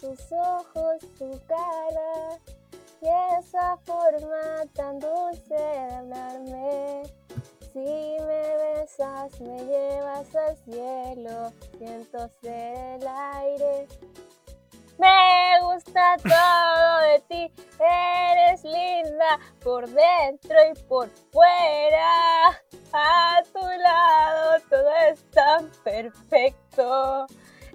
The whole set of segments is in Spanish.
tus ojos, tu cara y esa forma tan dulce de hablarme. Si me besas, me llevas al cielo, siento ser el aire. Me gusta todo de ti, eres linda por dentro y por fuera. A tu lado todo es tan perfecto.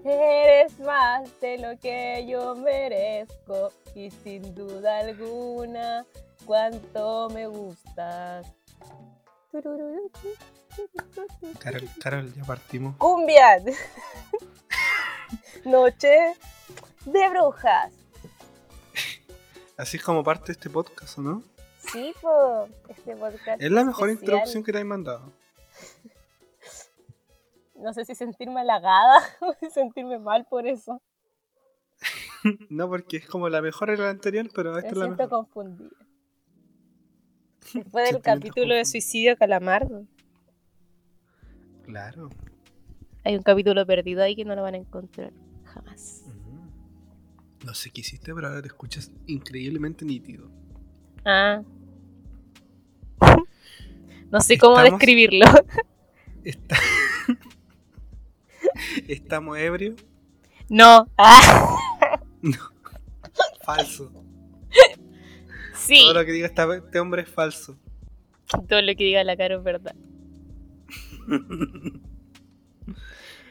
Eres más de lo que yo merezco y sin duda alguna cuánto me gustas. Carol, Carol, ya partimos. Cumbia. Noche de brujas. Así es como parte este podcast, ¿o no? Sí, po, este podcast. Es la mejor especial. introducción que te han mandado. No sé si sentirme halagada o sentirme mal por eso. No, porque es como la mejor era la anterior, pero Me esta es la siento mejor. confundida. Después del capítulo de suicidio calamardo. Claro. Hay un capítulo perdido ahí que no lo van a encontrar jamás. No sé qué hiciste, pero ahora te escuchas increíblemente nítido. Ah. No sé cómo Estamos- describirlo. Está- Estamos ebrios. No. Ah, Falso. sí. Todo lo que diga este hombre es falso. Todo lo que diga la cara es verdad.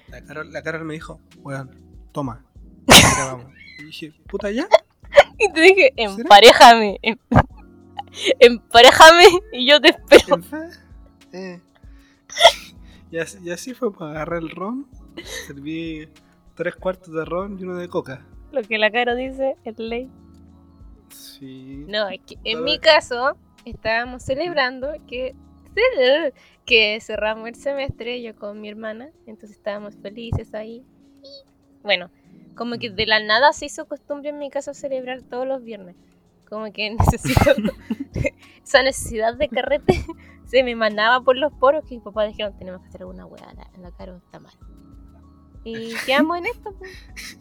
La Carol, la Carol me dijo, weón, toma. Y dije, puta ya. Y te dije, emparejame. em- Emparejame y yo te espero. Eh. Y, así, y así fue, pues agarré el ron, serví tres cuartos de ron y uno de coca. Lo que la cara dice es ley. Sí. No, es que en mi caso estábamos celebrando que que cerramos el semestre yo con mi hermana, entonces estábamos felices ahí. Y, bueno, como que de la nada se hizo costumbre en mi casa celebrar todos los viernes. Como que necesito esa necesidad de carrete se me manaba por los poros que mis papás dijeron tenemos que hacer alguna weá, la, la cara está mal. Y quedamos en esto. pues.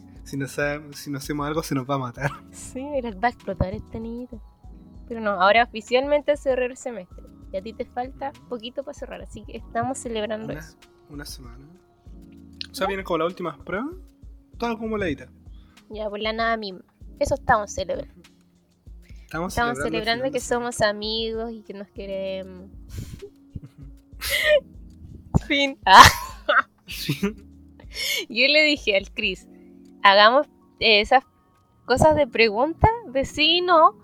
Si no, sabe- si no hacemos algo se nos va a matar. Sí, mira, va a explotar este niñito. Pero no, ahora oficialmente cerré el semestre. Y a ti te falta poquito para cerrar, así que estamos celebrando Una, eso. una semana. O sea, vienen como las últimas pruebas. Todo como la Ya, por la nada misma. Eso estamos celebrando. Estamos, Estamos celebrando, celebrando el que somos amigos y que nos queremos. fin. Ah, semana. yo le dije al Chris, hagamos eh, esas cosas de pregunta, de sí y no,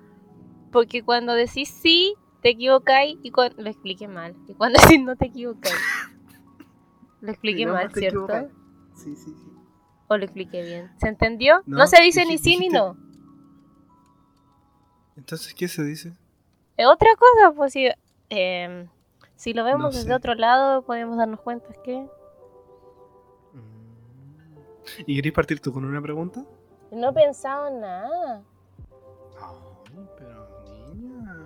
porque cuando decís sí, te equivocáis y cuando... Lo expliqué mal. Y cuando decís no, te equivocáis. Lo expliqué no, mal, ¿cierto? Sí, sí, sí. ¿O lo expliqué bien? ¿Se entendió? No, No, se dice ni sí ni no. Entonces, ¿qué se dice? Es otra cosa, pues si, eh, si lo vemos No desde sé. otro lado, podemos darnos cuenta que Mm. ¿Y querés partir tú con una pregunta? no he pensado en nada. Ay, pero niña.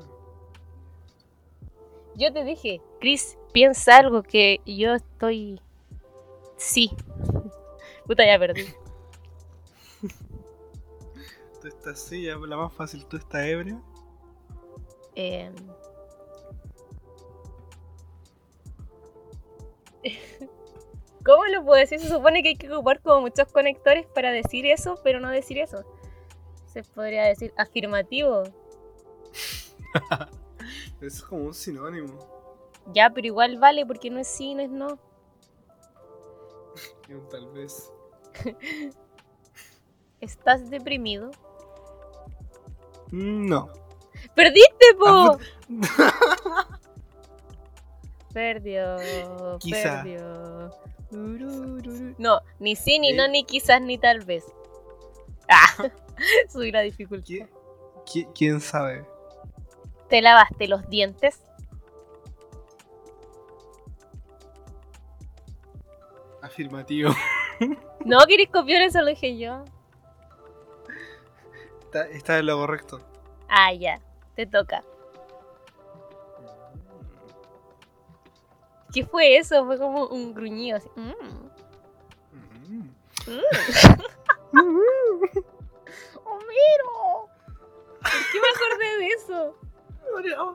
Yo te dije, Chris, piensa algo que yo estoy... Sí. Puta, ya perdí. Tú estás así, ya la más fácil, tú estás ebrio. Eh, ¿Cómo lo puedo decir? Se supone que hay que ocupar como muchos conectores para decir eso, pero no decir eso. Se podría decir afirmativo. Eso es como un sinónimo. Ya, pero igual vale porque no es sí, no es no. Tal vez. ¿Estás deprimido? No. ¡Perdiste, po! Perdió, Quizá. perdió. No, ni sí, ni Sí. no, ni quizás, ni tal vez. Ah, soy la dificultad. ¿Qui- qui- ¿Quién sabe? ¿Te lavaste los dientes? Afirmativo. No, querés copiar eso, lo dije yo. Está, está en lo correcto. Ah, ya. Te toca. ¿Qué fue eso? Fue como un gruñido. Así. Mm. Mm. mm. ¡Homero! Qué me acordé de eso? ¿Homero?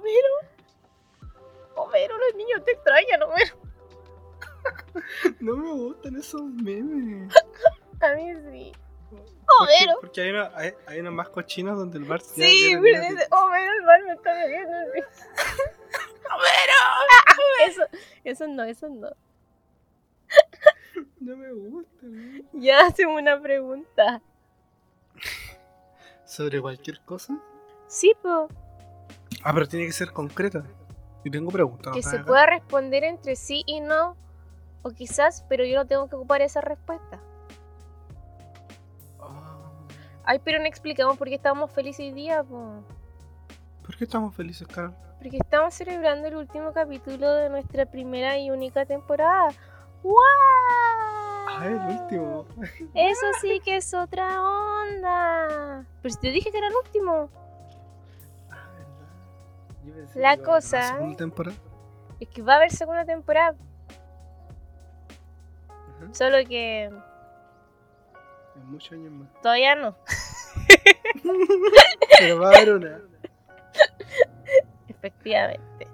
Homero, los niños te extrañan, Homero. No me gustan esos memes. A mí sí. Porque, Homero. porque hay, una, hay, hay unos más cochinos donde el bar ya- Sí, ya- pero ya- dice, Homero, el bar me está bebiendo. ¡Homero! Eso, eso no, eso no. No me gusta. ¿no? Ya hacemos una pregunta. ¿Sobre cualquier cosa? Sí, po. Ah, pero tiene que ser concreta. Y tengo preguntas. Que se Acá. pueda responder entre sí y no. O quizás, pero yo no tengo que ocupar esa respuesta. Ay, pero no explicamos por qué estamos felices hoy día, po. ¿Por qué estamos felices, Carol? Porque estamos celebrando el último capítulo de nuestra primera y única temporada. ¡Wow! Ah, el último. Eso sí que es otra onda. Pero si te dije que era el último. Ah, La cosa- segunda temporada. Es que va a haber segunda temporada. Solo que En muchos años más. todavía no. Pero va a haber una. Efectivamente.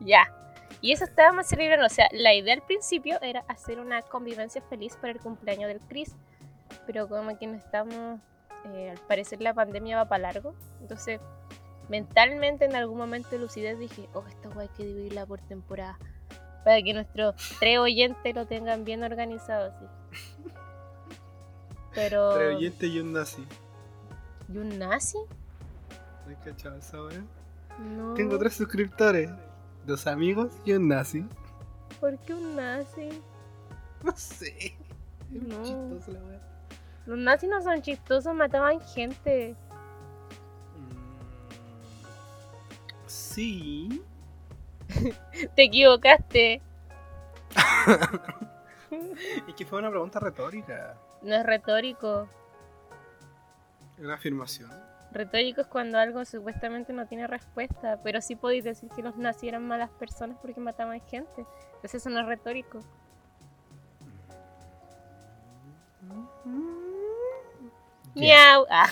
Ya. Y eso estábamos celebrando. O sea, la idea al principio era hacer una convivencia feliz para el cumpleaños del Chris. Pero como que no estamos. eh, al parecer la pandemia va para largo. Entonces, mentalmente en algún momento de lucidez dije: Oh, esta guay hay que dividirla por temporada. Para que nuestros tres oyentes lo tengan bien organizado así. Pero. Oyentes y un nazi. ¿Y un nazi? ¿No cachado esa? No. Tengo tres suscriptores. Dos amigos y un nazi. ¿Por qué un nazi? No sé. Es No. chistoso la wea. Los nazis no son chistosos, mataban gente. Mm, Sí. Te equivocaste. Es que fue una pregunta retórica. No es retórico. Una afirmación. Retórico es cuando algo supuestamente no tiene respuesta. Pero sí podéis decir que los nazis eran malas personas porque mataban gente. Entonces eso no es retórico. Ya. Miau. Ah.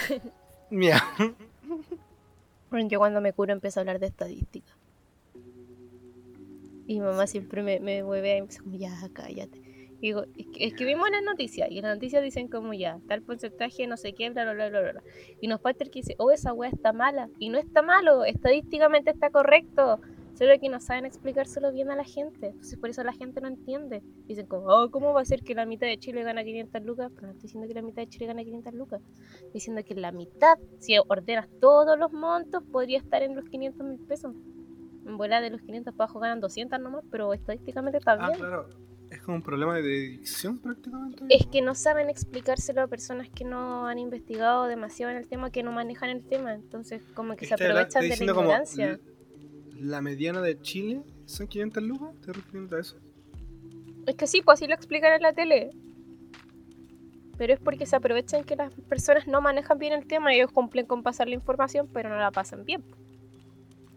Miau. Bueno, yo cuando me curo empiezo a hablar de estadística. Y mamá siempre me, me mueve y me dice como, ya, cállate. Digo, es que, es que vimos las noticias y las noticias dicen como ya, tal porcentaje, no sé qué, bla, bla, bla, bla. Y nos falta el que dice, oh, esa weá está mala. Y no está malo, estadísticamente está correcto. Solo que no saben explicárselo bien a la gente. Entonces por eso la gente no entiende. Dicen como, oh, ¿cómo va a ser que la mitad de Chile gana 500 lucas? Pero no estoy diciendo que la mitad de Chile gana 500 lucas. Estoy diciendo que la mitad, si ordenas todos los montos, podría estar en los 500 mil pesos. En bola de los 500 para abajo ganan 200 nomás, pero estadísticamente está Ah, bien. claro. Es como un problema de dicción prácticamente. Es que no saben explicárselo a personas que no han investigado demasiado en el tema, que no manejan el tema. Entonces, como que se aprovechan de la como, ignorancia. la mediana de Chile son 500 lucas. ¿Te refiriendo a eso? Es que sí, pues así lo explican en la tele. Pero es porque se aprovechan que las personas no manejan bien el tema y ellos cumplen con pasar la información, pero no la pasan bien.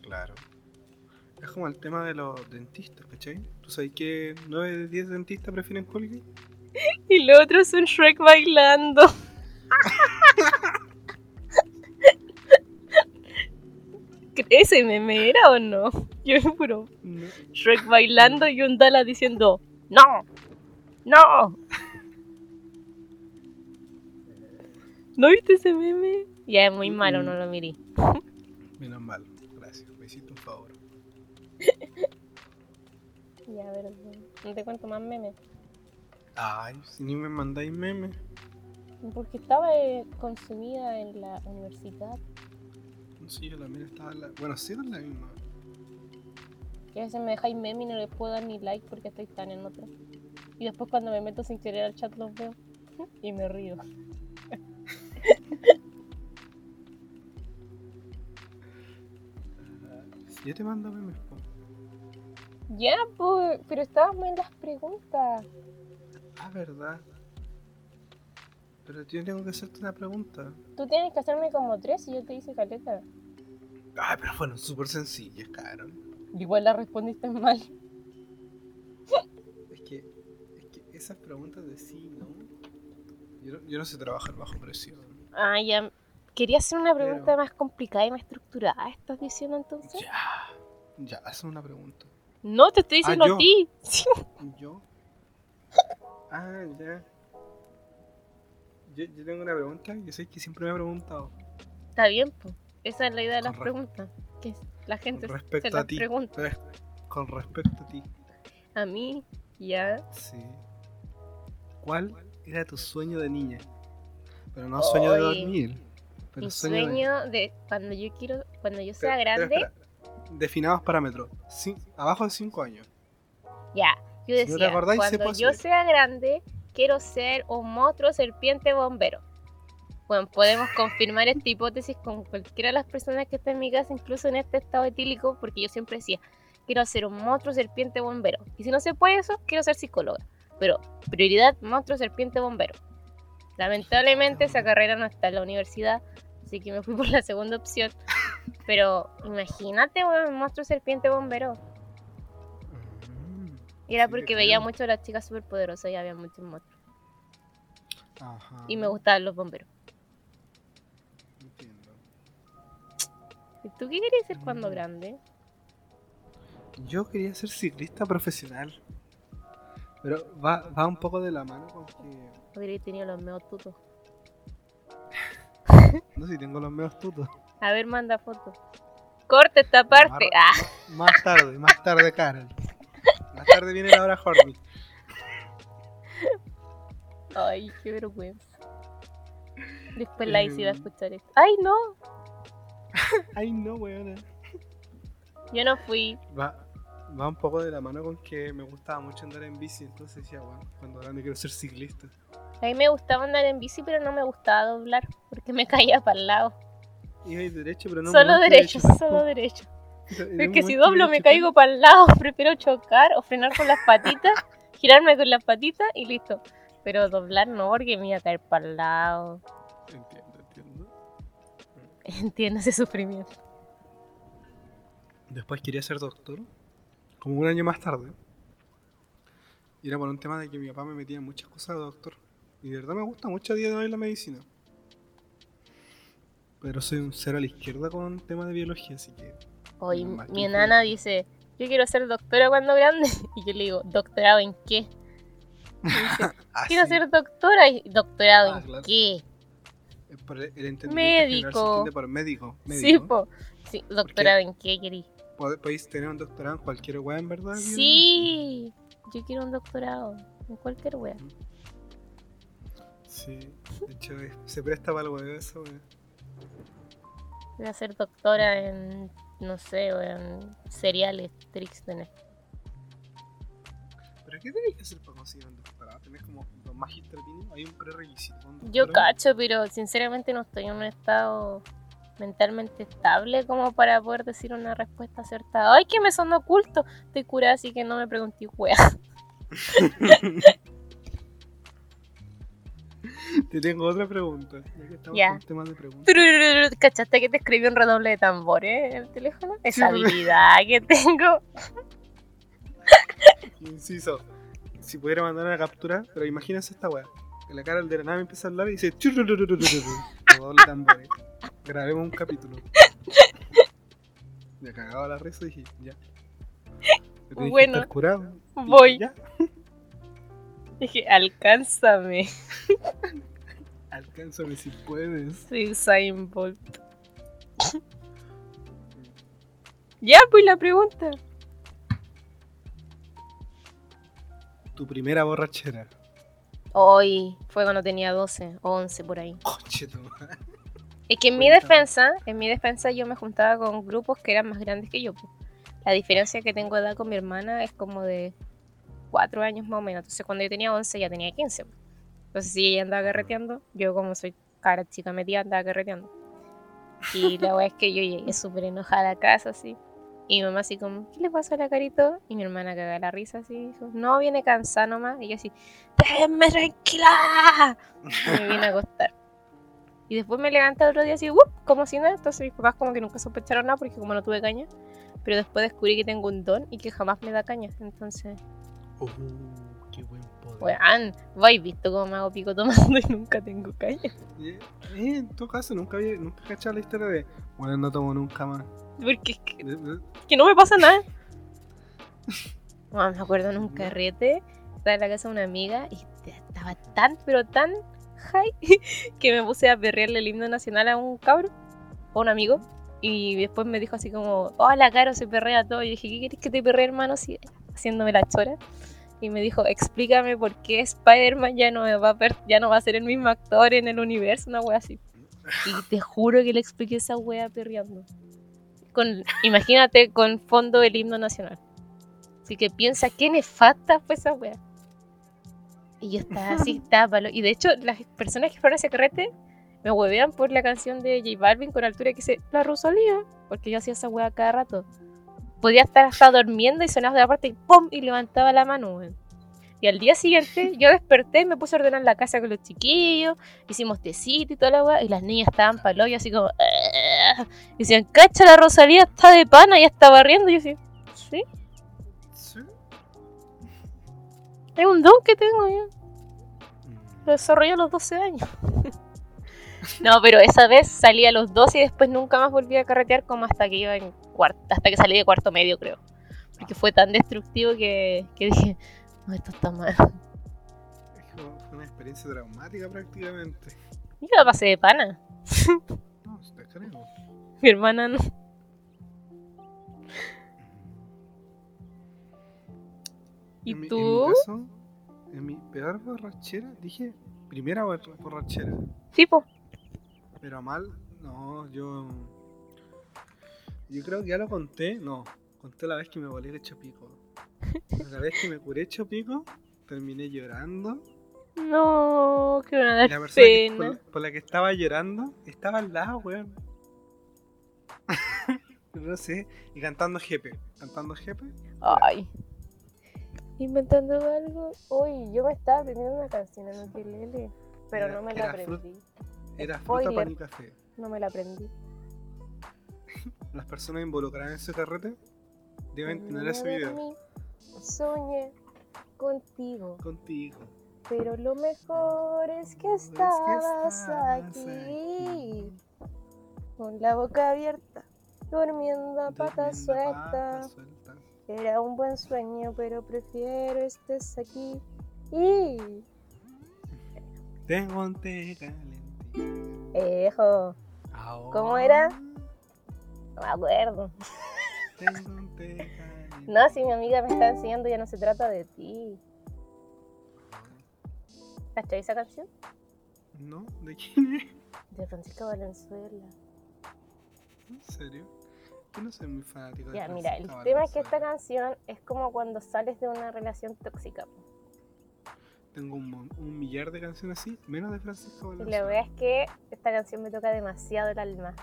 Claro. Es como el tema de los dentistas, ¿cachai? ¿Tú sabes que 9 de 10 dentistas prefieren Colgate? Y lo otro es un Shrek bailando. ¿Ese meme era o no? Yo me juro. No. Shrek bailando y un Dala diciendo ¡No! ¡No! ¿No viste ese meme? Ya es muy malo, no lo miré. Menos mal. Gracias. Me hiciste un favor. Ya, a ver, no te cuento más memes. Ay, si ni me mandáis memes. Porque estaba eh, consumida en la universidad. Sé, yo también estaba en la... Bueno, sí era en la misma. Y a veces me dejáis meme y no les puedo dar ni like porque estoy tan en otro. Y después cuando me meto sin querer al chat los veo. Y me río. Si yo te mando memes. Ya, pues, pero estábamos en las preguntas. Ah, verdad. Pero yo tengo que hacerte una pregunta. Tú tienes que hacerme como tres y yo te hice caleta. Ay, pero fueron súper sencillas, Carol. Igual la respondiste mal. Es que, es que esas preguntas de sí, ¿no? Yo, no- yo no sé trabajar bajo presión. Ah, ya. Quería hacer una pregunta Pero- más complicada y más estructurada. ¿Estás diciendo entonces? Ya. Ya, hazme una pregunta. No, te estoy Ah, diciendo yo. a ti. ¿Yo? Ah, ya. Yo, yo tengo una pregunta que sé que siempre me he preguntado. Está bien, pues. Esa es la idea de las Con preguntas. Que la gente Con se respecto las a ti. pregunta. Res- Con respecto a ti. A mí, ya. Sí. ¿Cuál era tu sueño de niña? Pero no sueño de dormir. Pero Mi sueño, de- sueño de cuando yo quiero, cuando yo sea grande. Definamos parámetros. Cin- abajo de 5 años. ya. Yo Si no decía, acordáis, se cuando puede yo sea grande, quiero ser un monstruo serpiente bombero. Bueno, podemos confirmar esta hipótesis con cualquiera de las personas que está en mi casa, incluso en este estado etílico, porque yo siempre decía, quiero ser un monstruo serpiente bombero. Y si no se puede eso, quiero ser psicóloga. Pero prioridad, monstruo serpiente bombero. Lamentablemente esa carrera no está en la universidad, así que me fui por la segunda opción. Pero imagínate, weón, monstruo serpiente bombero. Mm, Y era porque veía mucho a las chicas superpoderosas y había muchos monstruos. Ajá. Y me gustaban los bomberos. Entiendo. ¿Y tú qué querías ser cuando Mm. grande? Yo quería ser ciclista profesional. Pero va, va un poco de la mano con que. Hubiera tenido los meos tutos. No sé si tengo los medios tutos. A ver, manda fotos. Corta esta parte. Ah, Más tarde, más tarde, Carol. Más tarde viene la hora Horny. ay, qué vergüenza. Después la Isi va a escuchar esto. ¡Ay, no! Ay, no, weona. Yo no fui. Va, va un poco de la mano con que me gustaba mucho andar en bici. Entonces decía, bueno, cuando grande quiero ser ciclista. A mí me gustaba andar en bici, pero no me gustaba doblar. Porque me caía para el lado. Iba derecho, pero no. solo derecho, solo derecho. Es que si doblo me caigo para el lado. Prefiero chocar o frenar con las patitas, girarme con las patitas y listo. Pero doblar no, porque me iba a caer para el lado. Entiendo, entiendo. Entiendo ese sufrimiento. Después quería ser doctor, como un año más tarde. Y era por un tema de que mi papá me metía en muchas cosas de doctor. Y de verdad me gusta mucho a día de hoy la medicina. Pero soy un cero a la izquierda con temas de biología, así que. Hoy mi ¿qué enana dice, yo quiero ser doctora cuando grande. Y yo le digo, ¿doctorado en qué? Y dice, Ah, quiero sí, ser doctora. Y ¿doctorado Ah, en claro. qué? por el Médico. por médico. Sí, po. Sí, ¿doctorado en qué querí? Pod- Podéis tener un doctorado en cualquier weá, en verdad. Sí, yo quiero un doctorado en cualquier wea. Sí, de hecho se presta para el weá eso, weá. Voy a ser doctora en, no sé, o en cereales, Trixtener. ¿Pero qué tenés que hacer para conseguir un doctorado? ¿Tenés como los magister mínimo? Hay un prerequisito. un Yo cacho, pero sinceramente no estoy en un estado mentalmente estable como para poder decir una respuesta acertada. Ay, que me son oculto. Estoy curada, así que no me pregunté, wea. Te tengo otra pregunta. Ya que estamos Ya. con temas de preguntas. ¿Cachaste que te escribí un redoble de tambores en el teléfono? Esa Sí, habilidad que tengo. Inciso. Si pudiera mandar una captura, pero imagínense esta weá. Que la cara de la nave empieza a hablar y dice chururururururu. Doble tambores. Grabemos un capítulo. Me cagaba la risa y dije, ya. Bueno, curado. Y voy. Ya. Dije, alcánzame. Alcánzame si puedes. Usain Bolt. ya, pues la pregunta. Tu primera borrachera. Hoy fue cuando tenía 12 o 11 por ahí. Es que en mi defensa, en mi defensa yo me juntaba con grupos que eran más grandes que yo. La diferencia que tengo de edad con mi hermana es como de 4 años más o menos. Entonces cuando yo tenía 11 ya tenía 15. po. Entonces si ella andaba carreteando, yo como soy cara chica metida andaba carreteando. Y la verdad es que yo llegué súper enojada a la casa así. Y mi mamá así como, ¿qué le pasa a la carito? Y mi hermana caga la risa así, dijo, no, viene cansada nomás. Y yo así, déjenme tranquila. Y me vine a acostar. Y después me levanté otro día así, ¡wup! como si nada. Entonces mis papás como que nunca sospecharon nada porque como no tuve caña. Pero después descubrí que tengo un don y que jamás me da caña. Entonces, Uh, qué buen poder. weón, vais visto cómo me hago pico tomando y nunca tengo caña. Eh, eh, en todo caso, nunca había nunca cachado la historia de. Bueno, no tomo nunca más. Porque es que, de- que no me pasa nada. Bueno, me acuerdo en un carrete, estaba en la casa de una amiga y estaba tan, pero tan high que me puse a perrearle el himno nacional a un cabro, a un amigo. Y después me dijo así como, hola, Caro, se perrea todo. Y dije, ¿qué quieres que te perree, hermano? Así, haciéndome la chora. Y me dijo, explícame por qué Spider-Man ya, no va a ya no va a ser el mismo actor en el universo, una wea así. Y te juro que le expliqué esa wea perreando. Con, imagínate con fondo del himno nacional. Así que piensa qué nefasta fue esa wea. Y yo estaba así, estaba. Y de hecho, las personas que fueron a ese carrete me huevean por la canción de J Balvin con altura que dice La Rosalía. Porque yo hacía esa wea cada rato. Podía estar hasta durmiendo y sonaba de la parte y ¡pum! y levantaba la mano. Y al día siguiente yo desperté y me puse a ordenar la casa con los chiquillos, hicimos tecito y toda la weá, y las niñas estaban palo y así como... "Ah". Y decían, cacha, la Rosalía está de pana, ya está barriendo. Y yo así, sí, Sí. es un don que tengo yo. Mm. Lo desarrollé a los 12 años. No, pero esa vez salí a los 12 y después nunca más volví a carretear como hasta que iba en cuarto, hasta que salí de cuarto medio, creo. Porque fue tan destructivo que, que dije, no, esto está mal. Es como- una experiencia traumática prácticamente. Yo la pasé de pana. No, te creo. Mi hermana no. ¿Y En mi- En tú? mi caso, en mi peor borrachera, dije primera bor- borrachera. Tipo, Pero mal, no, yo. Yo creo que ya lo conté, no. Conté la vez que me volé el hecho pico. La vez que me curé hecho pico, terminé llorando. no, que van a Y dar la persona que- pena. por, la, por la que estaba llorando estaba al lado, weón. no sé, y cantando jepe. Cantando jepe. Ay. Inventando algo. Uy, yo me estaba aprendiendo una canción en ukelele, pero no me la aprendí. Era fruta, Spoiler. pan y café. No me la aprendí. Las personas involucradas en ese carrete deben tener ese video. Soñé contigo, Contigo. pero lo mejor es que Es que estabas aquí, aquí. con la boca abierta, durmiendo a pata suelta. patas sueltas. Era un buen sueño, pero prefiero estés aquí. Y. Tengo un té caliente. Ejo, Ahora ¿Cómo era? no me acuerdo. No, si mi amiga me está enseñando, ya no se trata de ti. ¿Cachai esa canción? ¿No? ¿De quién es? De Francisca Valenzuela. ¿En serio? Yo no soy muy fanático de Ya, mira, el Francisca tema es que esta Valenzuela. canción es como cuando sales de una relación tóxica. Tengo un, millar de canciones así, menos de Francisco Y Valenzuela. la verdad es que esta canción me toca demasiado el alma.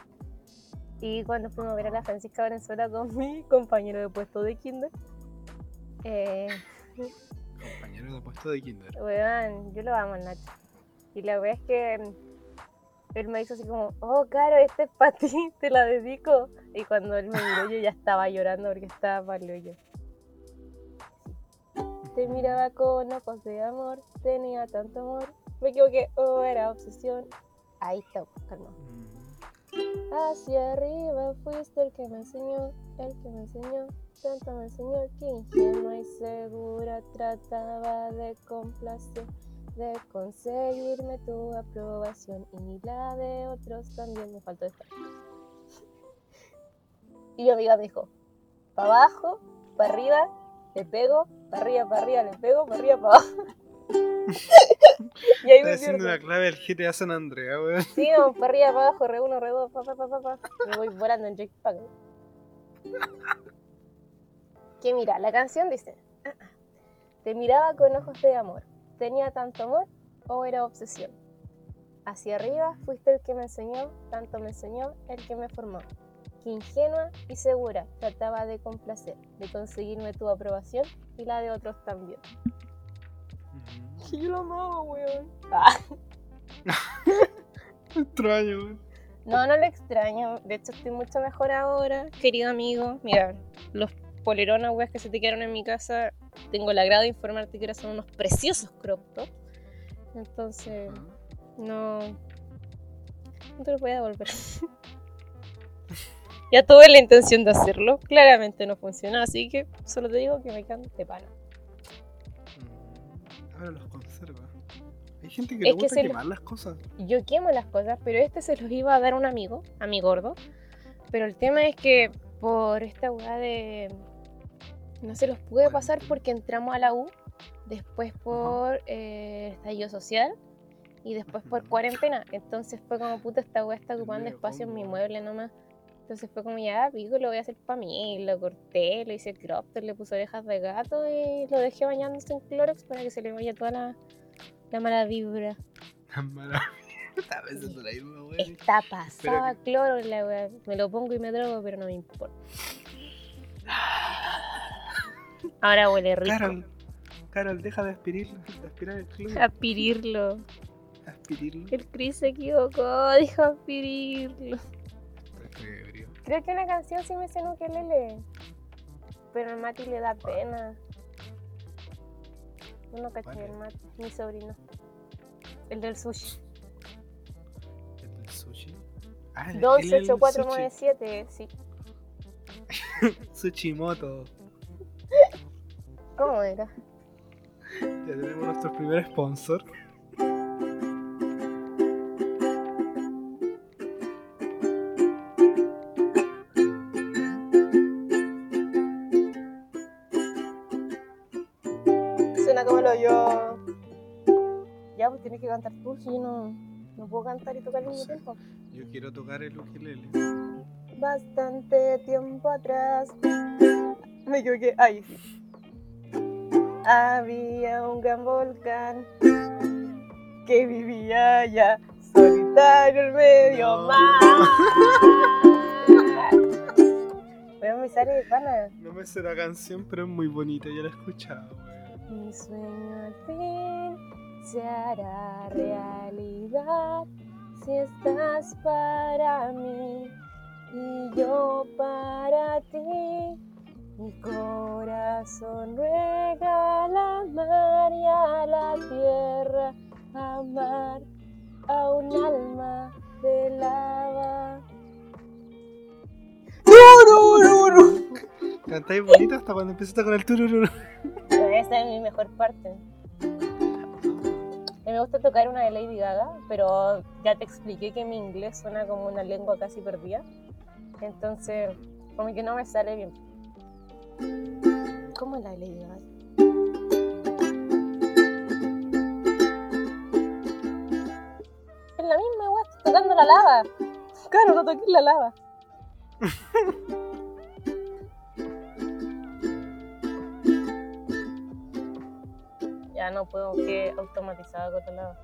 Y cuando fuimos a ver a la Francisca Valenzuela con mi compañero de puesto de kinder, eh, Compañero de puesto de Kinder. weón, yo lo amo Nacho. Y la verdad es que él me hizo así como, oh, Caro, este es para ti, te la dedico. Y cuando él me miró, yo ya estaba llorando porque estaba malo yo. Te miraba con ojos de amor, tenía tanto amor. Me equivoqué, oh, era obsesión. Ahí está, calma. Mm. Hacia arriba fuiste el que me enseñó, el que me enseñó, tanto me enseñó que ingenua y segura trataba de complacer, de conseguirme tu aprobación y la de otros también me faltó esta. Y mi amiga me dijo, para abajo, para arriba, le pego, para arriba, para arriba, le pego, para arriba, para abajo. y ahí Está me haciendo una clave del GTA San Andreas, weón. Sí, no, para arriba, para abajo, re uno, re dos, pa, pa, pa, pa, pa. Me voy volando en jetpack. Que mira, la canción dice: "Ah, ah, Te miraba con ojos de amor. ¿Tenía tanto amor o era obsesión? Hacia arriba fuiste el que me enseñó, tanto me enseñó el que me formó. Que ingenua y segura trataba de complacer, de conseguirme tu aprobación y la de otros también. Mm. Yo lo amaba, weón. Ah. Extraño, weón. No, no lo extraño. De hecho, estoy mucho mejor ahora, querido amigo. Mira, los polerones, weas, que se te quedaron en mi casa, tengo el agrado de informarte que ahora son unos preciosos crop top. Entonces, Ah. no. No te lo voy a devolver. Ya tuve la intención de hacerlo. Claramente no funcionó, así que solo te digo que me cante pana. Mm, Ahora los conserva. Hay gente que Es le que gusta lo- quemar las cosas. Yo quemo las cosas, pero este se los iba a dar un amigo, a mi gordo. Pero el tema es que por esta weá de. No se los pude pasar porque entramos a la U, después por eh, estallido social y después por cuarentena. Entonces fue como puta, esta weá está ocupando espacio en mi mueble nomás. Entonces fue como ya, pico, lo voy a hacer para mí. Lo corté, le hice crop, top, le puse orejas de gato y lo dejé bañándose en Clorox para que se le vaya toda la, la mala vibra. Maravilla. Estaba pensando la misma, güey. Está pasada que- cloro la weá. Me lo pongo y me drogo, pero no me importa. Ahora huele rico. Carol, Carol, deja de aspirar, de aspirar el cloro. Aspirirlo. Aspirirlo. El Chris se equivocó, dijo aspirirlo. Creo que una canción sí me sé en ukelele. Pero al Mati le da pena. Yo no caché ¿Cuál el? Mati, mi sobrino. El del sushi. ¿El del sushi? Ah, el- el- el 128497, sí. Sushi, Sushimoto. ¿Cómo era? Ya tenemos nuestro primer sponsor. Tienes que cantar tú, si yo no, no puedo cantar y tocar al mismo tiempo. Yo quiero tocar el ukelele. Bastante tiempo atrás. Me equivoqué. Ahí sí. Había un gran volcán que vivía allá, solitario en medio No. mar. Pero me sale de pana. No me sé la canción, pero es muy bonita, ya la he escuchado. Mi sueño al fin se hará realidad si estás para mí y yo para ti. Mi corazón ruega a la mar y a la tierra amar a un alma de lava. Cantáis bonita hasta cuando empezaste con el turururu. Esa es mi mejor parte. A mí me gusta tocar una de Lady Gaga, pero ya te expliqué que mi inglés suena como una lengua casi perdida. Entonces, como que no me sale bien. ¿Cómo es la de Lady Gaga? Es la misma, estoy tocando la lava. Claro, no toqué la lava. No puedo, que automatizada con la lava.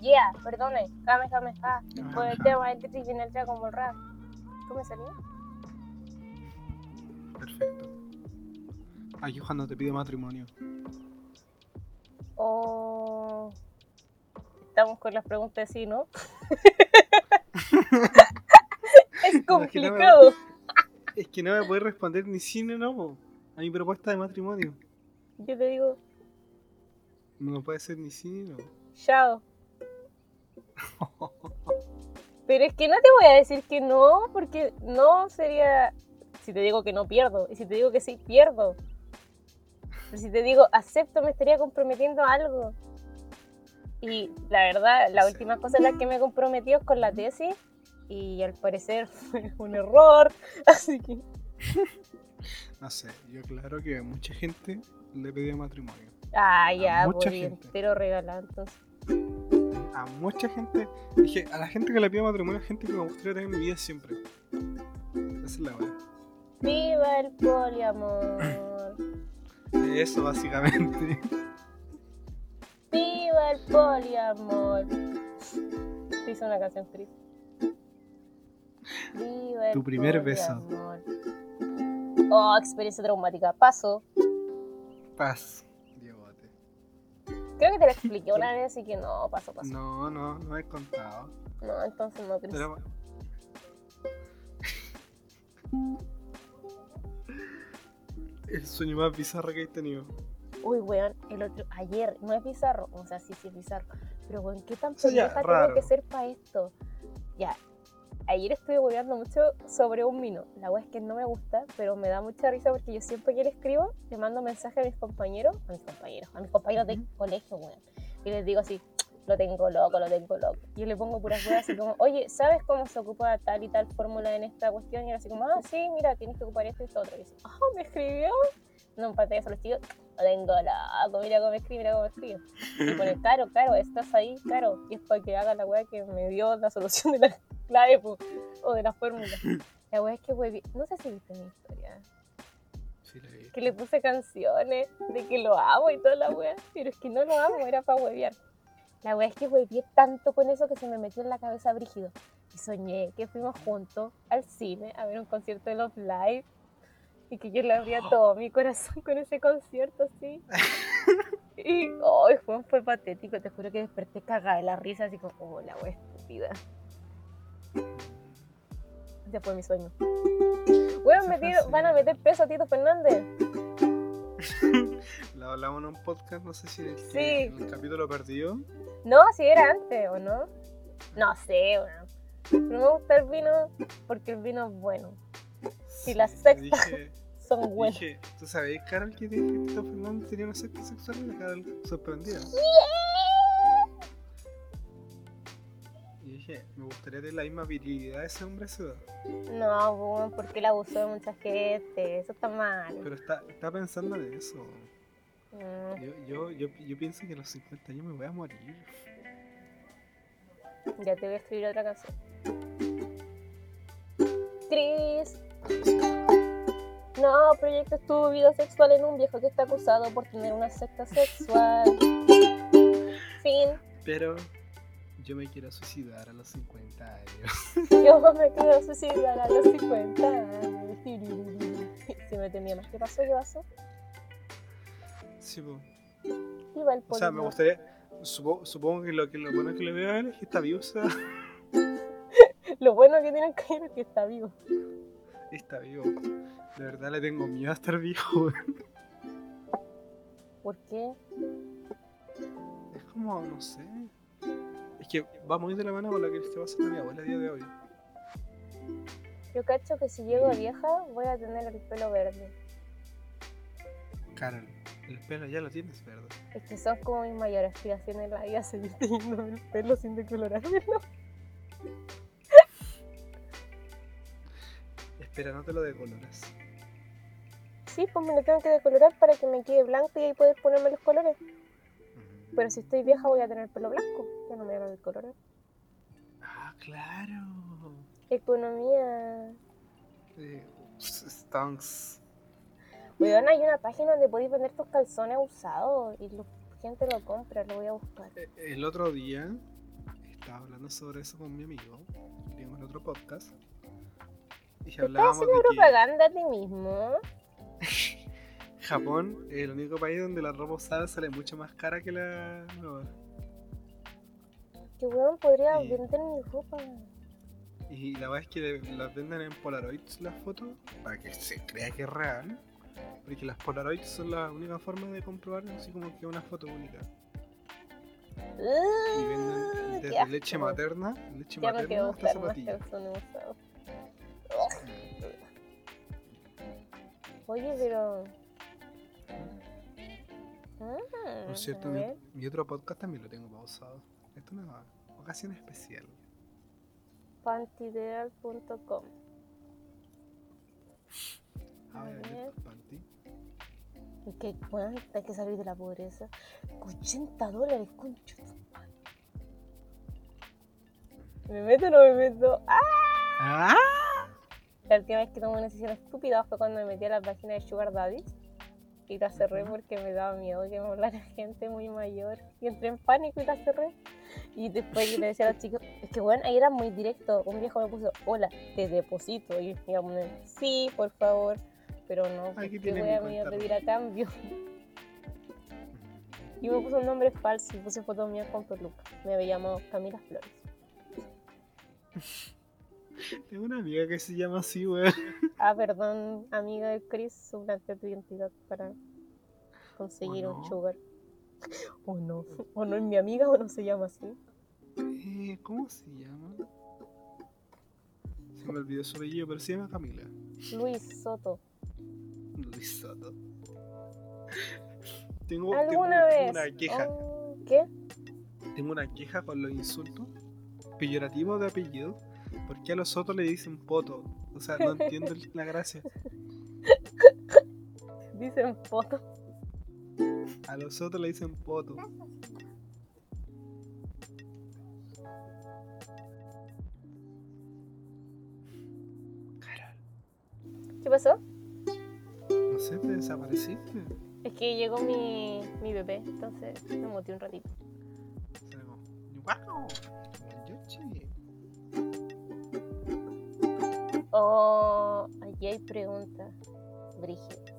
Yeah, perdone, Kame Kame Ha. Por el tema de Tetris viene el como el rap. ¿Cómo salió? Perfecto. Aquí cuando te pide matrimonio. O estamos con las preguntas de sí, ¿no? es complicado. Es que no me puedes responder ni sí ni no a mi propuesta de matrimonio. Yo te digo, No puede ser ni sí ni no. chao. Pero es que no te voy a decir que no, porque no sería. Si te digo que no pierdo, y si te digo que sí, pierdo. Pero si te digo acepto, me estaría comprometiendo a algo. Y la verdad, la Sí. última cosa en la que me he comprometido es con la tesis, y al parecer fue un error. Así que. No sé, yo claro que a mucha gente le pedía matrimonio. Ah, ya, mucha por gente. entero regalado entonces. A mucha gente, dije, a la gente que le pide matrimonio es gente que me gustaría tener en mi vida siempre. Esa es la verdad. ¡Viva el poliamor! Eso básicamente. ¡Viva el poliamor! Te hice una canción triste. ¡Viva el Tu primer beso. Oh, experiencia traumática. Paso. Paz. Creo que te lo expliqué una vez, así que no, paso, paso. No, no, no he contado. No, entonces no, Cris. Pero... El sueño más bizarro que he tenido. Uy, weón, el otro, ayer, no es bizarro, o sea, sí, sí es bizarro, pero weón, ¿qué tan pendeja tengo que ser para esto? Ya, ayer estuve weando mucho sobre un vino, la weá es que no me gusta, pero me da mucha risa porque yo siempre que le escribo, le mando mensaje a mis compañeros, a mis compañeros, a mis compañeros de colegio, weón, y les digo así, lo tengo loco, lo tengo loco. Yo le pongo puras weas así como, oye, ¿sabes cómo se ocupa tal y tal fórmula en esta cuestión? Y era así como, ah, sí, mira, tienes que ocupar esto y esto otro. Y dice, ah, ¿me escribió? No, pantalla solo sigo, lo tengo loco, mira cómo me escribe, mira cómo me escribe. Y pone, claro, claro, estás ahí, claro. Y es para que haga la wea que me dio la solución de la clave po, o de la fórmula. La wea es que, wey, no sé si viste mi historia Sí, la vi. que le puse canciones de que lo amo y toda la wea, pero es que no lo amo, era para huevear. La wea es que hueveé tanto con eso que se me metió en la cabeza brígido. Y soñé que fuimos juntos al cine a ver un concierto de Love Live y que yo le abría todo mi corazón con ese concierto así. Y ay, fue, fue patético, te juro que desperté cagada de la risa, así como, oh, la wea estúpida. Ese fue mi sueño. Weón, metido- van a meter preso a Tito Fernández. Lo hablamos en un podcast, no sé si en el, Sí. el capítulo perdido. No, si era antes, ¿o no? No sé, weón. Pero me gusta el vino porque el vino es bueno. Sí, la sexta. Dije, Son buenos. dije, ¿tú sabéis, Carol, que Tito Fernández tenía una secta sexual? Y la Carol sorprendida. Y dije, me gustaría tener la misma virilidad de ese hombre edad. No, porque él abusó de mucha gente. Eso está mal. Pero está, está pensando en eso. Mm, Yo, yo, yo, yo pienso que a los 50 años me voy a morir. ya te voy a escribir otra canción. Cris. No, proyecto tu vida sexual en un viejo que está acusado por tener una secta sexual. Fin. Pero yo me quiero suicidar a los 50 años. Yo me quiero suicidar a los 50 años. Si me temía más. ¿Qué pasó? ¿Qué pasó? Sí, po. Iba el O sea, me gustaría. Supo- supongo que lo, que lo bueno que le veo a él es que está vivo, o sea, Lo bueno que tienen que ver es que está vivo. Está vivo. De verdad le tengo miedo a estar viejo. ¿Por qué? Es como, no sé. Es que va muy de la mano con lo que está pasando a mi abuela a día de hoy. Yo cacho que si llego vieja voy a tener el pelo verde. Carol, el pelo ya lo tienes, ¿verdad? Es que son como mis mayores aspiraciones en la vida, seguir teniendo el pelo sin decolorármelo. Espera, no te lo decoloras. Sí, pues me lo tengo que decolorar para que me quede blanco y ahí poder ponerme los colores. Pero si estoy vieja voy a tener pelo blanco. Ya no me voy a decolorar. Ah, claro. Economía. Eh, stonks. Weón, hay una página donde podéis vender tus calzones usados y la gente lo compra, lo voy a buscar. Eh, El otro día estaba hablando sobre eso con mi amigo. Vimos el otro podcast. Y ¿Te estás haciendo de propaganda a ti mismo? Japón es el único país donde la ropa usada sale mucho más cara que la nueva. Que weón podría Sí. vender mi ropa. Y la verdad es que las venden en Polaroids las fotos para que se crea que es real. Porque las Polaroids son la única forma de comprobar así como que una foto única. Y venden Uh, desde leche materna, leche Ya materna hasta zapatillas. Oye, pero. Ah, Por cierto, mi, otro podcast también lo tengo pausado. Esto es una ocasión especial. Pantideal.com. A ver panty. Y que, bueno, hay que salir de la pobreza. 80 dólares, concho. ¿Me meto o no me meto? ¡Ah! ¡Ah! La última vez que tomé una decisión estúpida fue cuando me metí a la página de Sugar Daddy y la cerré porque me daba miedo que me hablara gente muy mayor y entré en pánico y la cerré. Y después yo le decía a los chicos, es que bueno, ahí era muy directo. Un viejo me puso, hola, te deposito. Y me a poner, sí, por favor. Pero no, Aquí ¿qué tiene voy a, me pedir a cambio? Y me puse un nombre falso y puse foto mía con peluca. Me había llamado Camila Flores. Tengo una amiga que se llama así, weón. Ah, perdón, amiga de Chris, suplante tu identidad para conseguir ¿O un sugar. O no, o no es mi amiga o no se llama así. Eh, ¿Cómo se llama? Se me olvidó su apellido, pero se llama Camila. Luis Soto. Luis Soto. Tengo, ¿Alguna tengo vez? una queja. Oh, ¿Qué? Tengo una queja con los insultos peyorativos de apellido. ¿Por qué a los Soto le dicen poto? O sea, no entiendo la gracia. Dicen foto. A los Soto le dicen poto. Carol, ¿Qué pasó? no sé, te desapareciste. Es que llegó mi, mi bebé, entonces me muteé un ratito. ¡Wow! Oh, aquí hay preguntas. Brígida.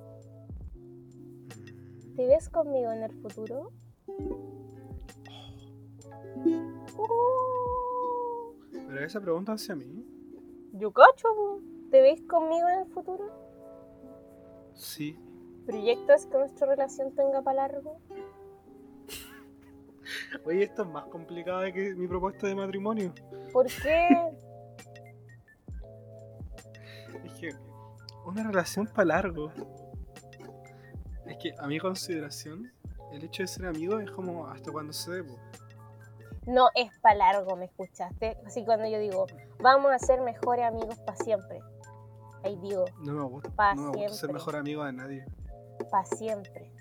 ¿Te ves conmigo en el futuro? Uh, Pero esa pregunta hacia mí. yo cacho. po. ¿Te ves conmigo en el futuro? Sí. ¿Proyectas que nuestra relación tenga para largo? Oye, esto es más complicado que mi propuesta de matrimonio. ¿Por qué? Una relación para largo. Es que a mi consideración, el hecho de ser amigo es como hasta cuando se debo. No es para largo, ¿me escuchaste? Así cuando yo digo, vamos a ser mejores amigos para siempre. Ahí digo, No me gusta, Pa' no me gusta ser mejor amigo de nadie. para siempre.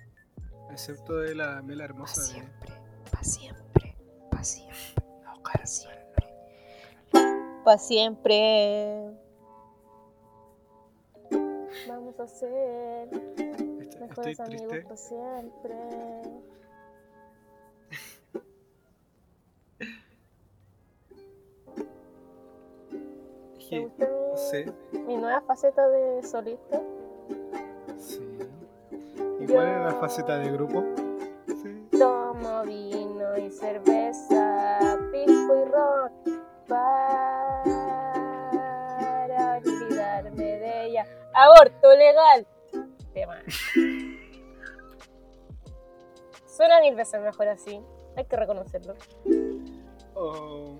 Excepto de la Mela hermosa de. siempre, pa' siempre, pa' siempre, No, pa' siempre. Para siempre. A ser estoy mejores amigos triste. para siempre. Es ¿Te que, gusta no mi, mi nueva faceta de solista? Sí. ¿Y cuál era la faceta de grupo? Sí. Tomo vino y cerveza, pisco y rock para Aborto legal. Tema. Suena mil veces mejor así. Hay que reconocerlo. Oh,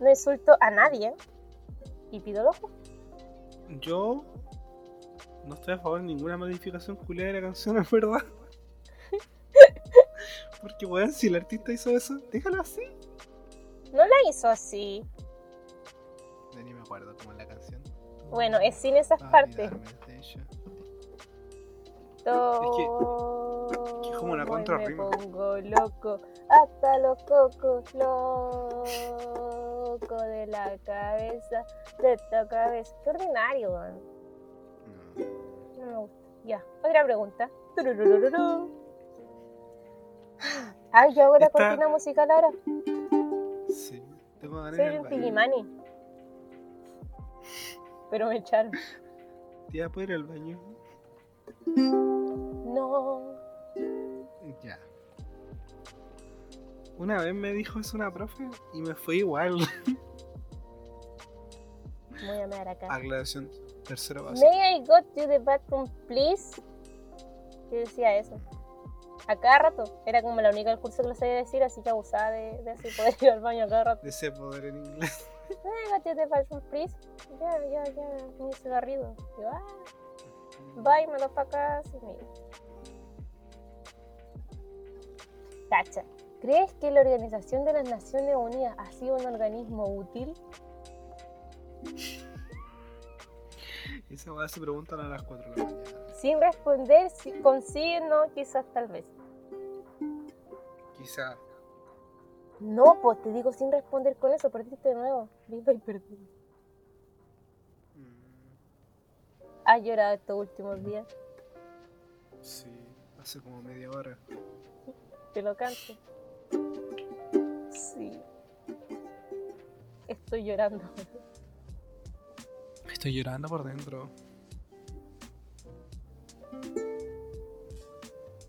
No insulto a nadie. Y pido ojo. yo no estoy a favor de ninguna modificación culiada de la canción, es verdad. Porque, weón, si el artista hizo eso, déjalo así. No la hizo así. Ni me acuerdo cómo la. Bueno, es sin esas Ah, partes. Todo que es como una me contrarrima. pongo loco, hasta los cocos, loco de la cabeza, de esta cabeza. Qué ordinario, weón. No. No me gusta. Ya, otra pregunta. Ay, yo hago la Esta- cortina musical ahora. Sí, tengo ganas de Soy un pigimani. Pero me echaron. Tía, ¿puedo ir al baño? No. Ya. Una vez me dijo eso una profe y me fue igual. Voy a mear acá. Aclaración, tercero básico. May I go to the bathroom, please? Yo decía eso. A cada rato. Era como la única del curso que lo sabía decir, así que abusaba de, de así poder ir al baño a cada rato. De ese poder en inglés. I go to the bathroom, please? Ya, ya, ya. Mi cigarrillo. Yo, ah. Bye, motherfuckers. Y me. Cacha. ¿Crees que la Organización de las Naciones Unidas ha sido un organismo útil? Esa weá se preguntan a las 4 de la mañana. Sin responder, si consiguen, no, quizás tal vez. Quizá. No, pues te digo sin responder con eso, perdiste de nuevo. Viva y perdí. mm, ¿Has llorado estos últimos días? sí, hace como media hora. Te lo canto. Sí. Estoy llorando. Estoy llorando por dentro.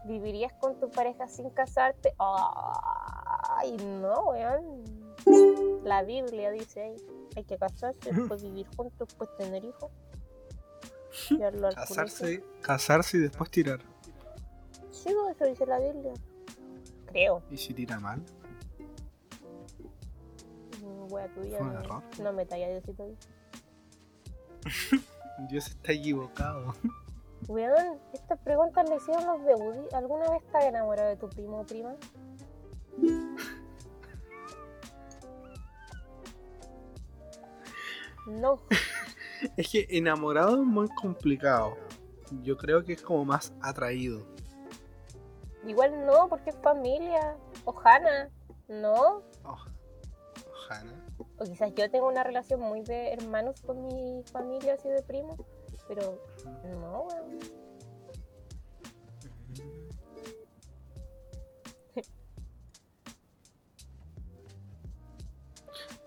¿Vivirías con tu pareja sin casarte? Ay, no, weón. La Biblia dice ahí, hay que casarse, después vivir juntos, después tener hijos. Casarse, casarse y después tirar. Sí, pues, eso dice la Biblia. Creo. ¿Y si tira mal? Mm, Wea tuya. Fue un no- error. No me talla Diosito. Dios está equivocado. Weón, estas preguntas le hicieron los de Woody. ¿Alguna vez estás enamorado de tu primo o prima? No. Es que enamorado es muy complicado. Yo creo que es como más atraído. Igual no, porque es familia. Ojana. No. Oh, Ojana. O quizás yo tengo una relación muy de hermanos con mi familia, así de primos. Pero no, weón.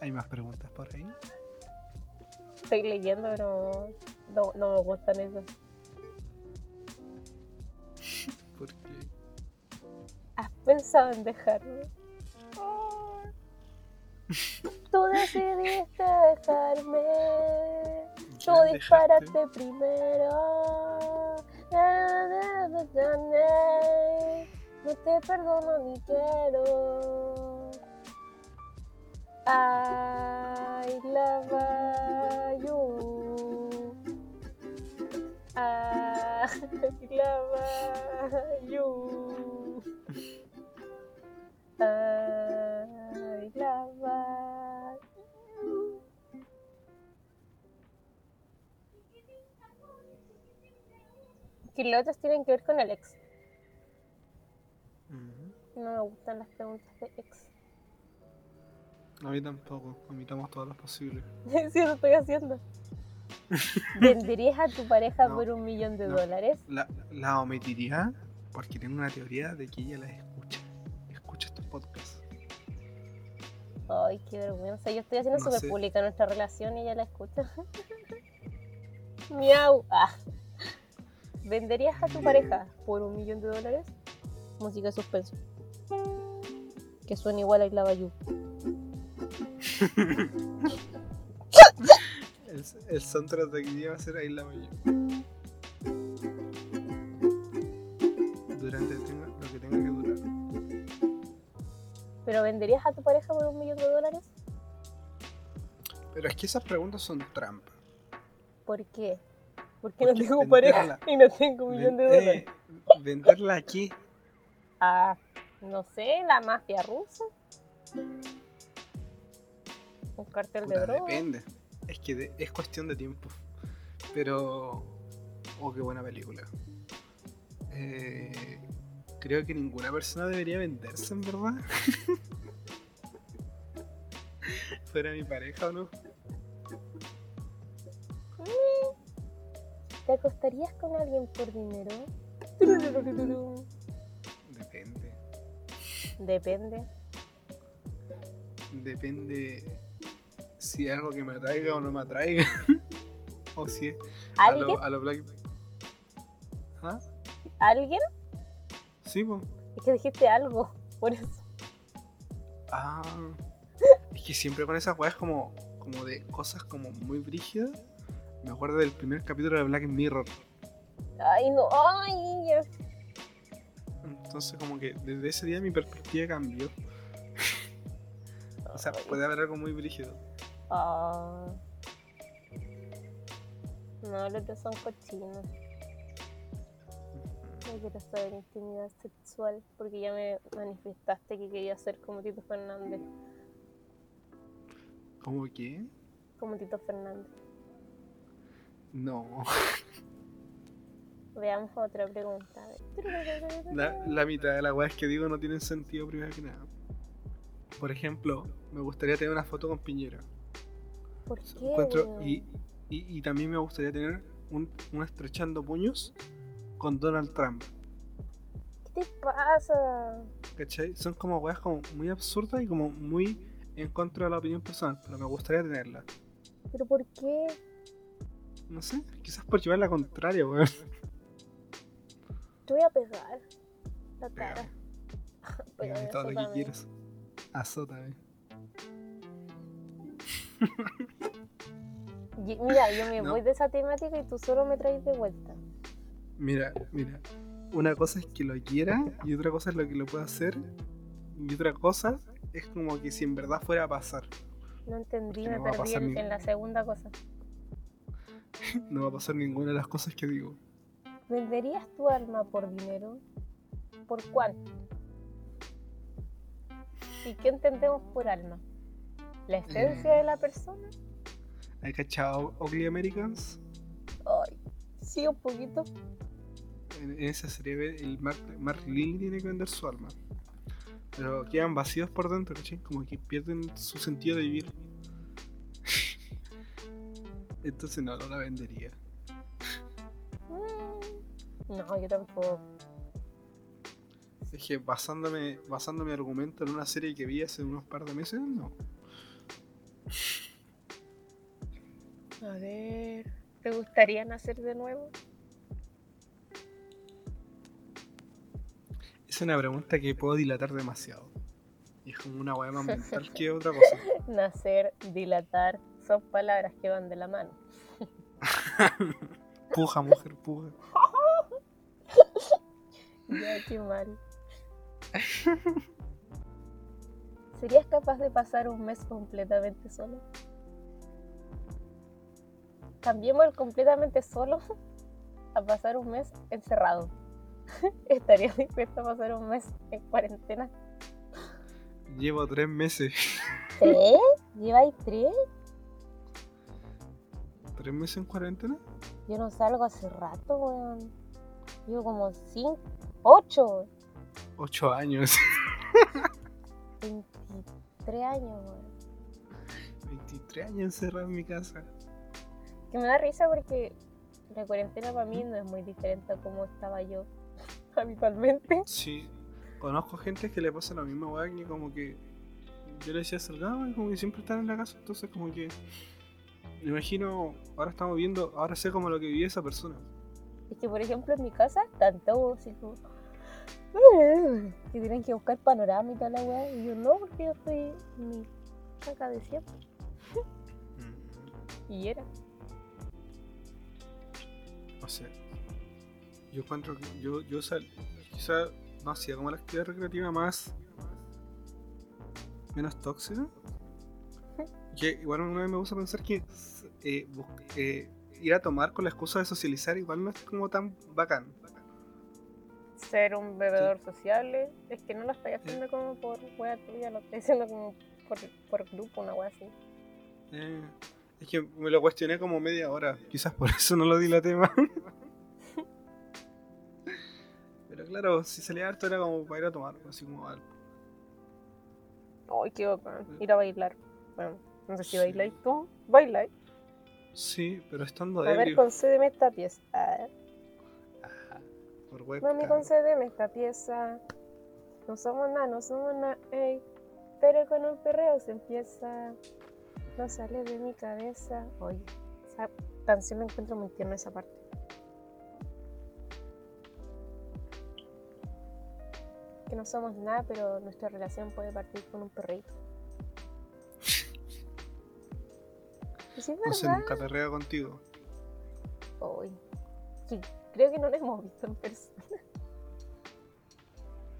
¿Hay más preguntas por ahí? Estoy leyendo, pero no, no me gustan eso. Porque ¿Has pensado en dejarme? Tú decidiste dejarme. Tú dejaste- disparaste primero. No te perdono ni quiero. I love you. I love you. I love you. Que los otros tienen que ver con el ex. No me gustan las preguntas de ex. A mí tampoco. Omitamos todas las posibles. sí, lo estoy haciendo. ¿Venderías a tu pareja No, por un millón de no. dólares? La, la omitiría porque tengo una teoría de que ella la escucha. Escucha estos podcasts. Ay, qué vergüenza. Yo estoy haciendo No súper pública nuestra relación y ella la escucha. Miau. Ah. ¿Venderías a tu pareja por un millón de dólares? Música de suspenso. Que suena igual a Isla Bayou. El, el soundtrack de aquí va a ser Isla Mayo. Durante tenga- lo que tenga que durar. ¿Pero venderías a tu pareja por un millón de dólares? Pero es que esas preguntas son trampa. ¿Por qué? Porque no tengo pareja y no tengo un millón de dólares. eh, ¿Venderla aquí? Ah, no sé, la mafia rusa. Un cartel de droga. depende. Es que de- es cuestión de tiempo. Pero. Oh, qué buena película. Eh, creo que ninguna persona debería venderse, en verdad. Fuera mi pareja o no. ¿Te acostarías con alguien por dinero? Depende. Depende. Depende si es algo que me atraiga o no me atraiga. o si es a ¿Alguien? lo, a lo Black. ¿Ah? ¿Alguien? Sí, pues. Es que dijiste algo, por eso. Ah. Es que siempre con esas weas como, como de cosas como muy brígidas. Me acuerdo del primer capítulo de Black Mirror. Ay, no, ay. Entonces como que desde ese día mi perspectiva cambió. o sea, puede haber algo muy brígido. Ah. No, los otros son cochinos. No quiero saber intimidad sexual porque ya me manifestaste que quería ser como Tito Fernández. ¿Cómo que? Como Tito Fernández. No. Veamos otra pregunta. La, la mitad de las weas que digo no tienen sentido primero que nada. Por ejemplo, me gustaría tener una foto con Piñera. ¿Por qué? Encuentro, y, y, y también me gustaría tener un, un estrechando puños con Donald Trump. ¿Qué te pasa? ¿Cachai? Son como weas como muy absurdas y como muy en contra de la opinión personal, pero me gustaría tenerla. ¿Pero por qué? No sé, quizás por llevar la contraria, weón. Te voy a pegar. azotara. Pero Dígame todo lo que quieras. Azótame. Mira, yo me No. voy de esa temática y tú solo me traes de vuelta. Mira, mira. Una cosa es que lo quiera y otra cosa es lo que lo pueda hacer. Y otra cosa es como que si en verdad fuera a pasar. No entendí, que me no perdí en, en la segunda cosa. No va a pasar ninguna de las cosas que digo. ¿Venderías tu alma por dinero? ¿Por cuánto? ¿Y qué entendemos por alma? ¿La esencia Eh. de la persona? ¿Hay cachado Ugly Americans? Ay, sí, un poquito. En, en esa serie el Mark, Mark Lily tiene que vender su alma. Pero quedan vacíos por dentro, ¿cachai? Como que pierden su sentido de vivir. Entonces no, no la vendería. Mm, No, yo tampoco. Es que basándome, basando mi argumento en una serie que vi hace unos par de meses, no. A ver, ¿te gustaría nacer de nuevo? Es una pregunta que puedo dilatar demasiado. Y es como una weá más mental que otra cosa. Nacer, dilatar, son palabras que van de la mano. Puja, mujer, puja. Ya, qué mal. ¿Serías capaz de pasar un mes completamente solo? Cambiemos el completamente solo a pasar un mes encerrado. ¿Estarías dispuesto a pasar un mes en cuarentena? Llevo tres meses. ¿Tres? ¿Lleváis tres? ¿Tres meses en cuarentena? Yo no salgo hace rato, weón. Llevo como cinco, ocho, Ocho años. 23 años, weón. 23 años encerrado en mi casa. Que me da risa porque la cuarentena para mí no es muy diferente a cómo estaba yo habitualmente. Sí, conozco gente que le pasa la misma weá que como que yo le decía salgado y como que siempre están en la casa, entonces como que me imagino, ahora estamos viendo, ahora sé como lo que vivía esa persona. Es que, por ejemplo, en mi casa, tanto así como. Que tienen que buscar panorama y tal la weá. Y yo no, porque yo en mi caca de siempre. Y era. O sea, yo encuentro que yo, yo sal, quizá no hacía como la actividad recreativa más menos tóxica. Que igual una vez me gusta pensar que eh, eh, ir a tomar con la excusa de socializar igual no es como tan bacán. Ser un bebedor sociable. Es que no lo estoy haciendo como por weá tuya, lo estoy haciendo como por, por grupo, una weá así. Eh, es que me lo cuestioné como media hora, quizás por eso no lo di la tema. Pero claro, si salía harto era como para ir a tomar, así como algo. Ay, qué bacán. Ir a bailar. Bueno, no sé si Sí. bailáis tú. Bailáis. Sí, pero estando A ver, concédeme esta pieza. Por Mami, webcam. concédeme esta pieza. No somos nada, no somos nada, ey. Pero con un perreo se empieza. No sale de mi cabeza. Oye, esa canción la encuentro muy tierna esa parte. Que no somos nada, pero nuestra relación puede partir con un perrito. Sí, No sé, nunca perreo contigo. Oy. Sí, creo que no lo hemos visto en persona.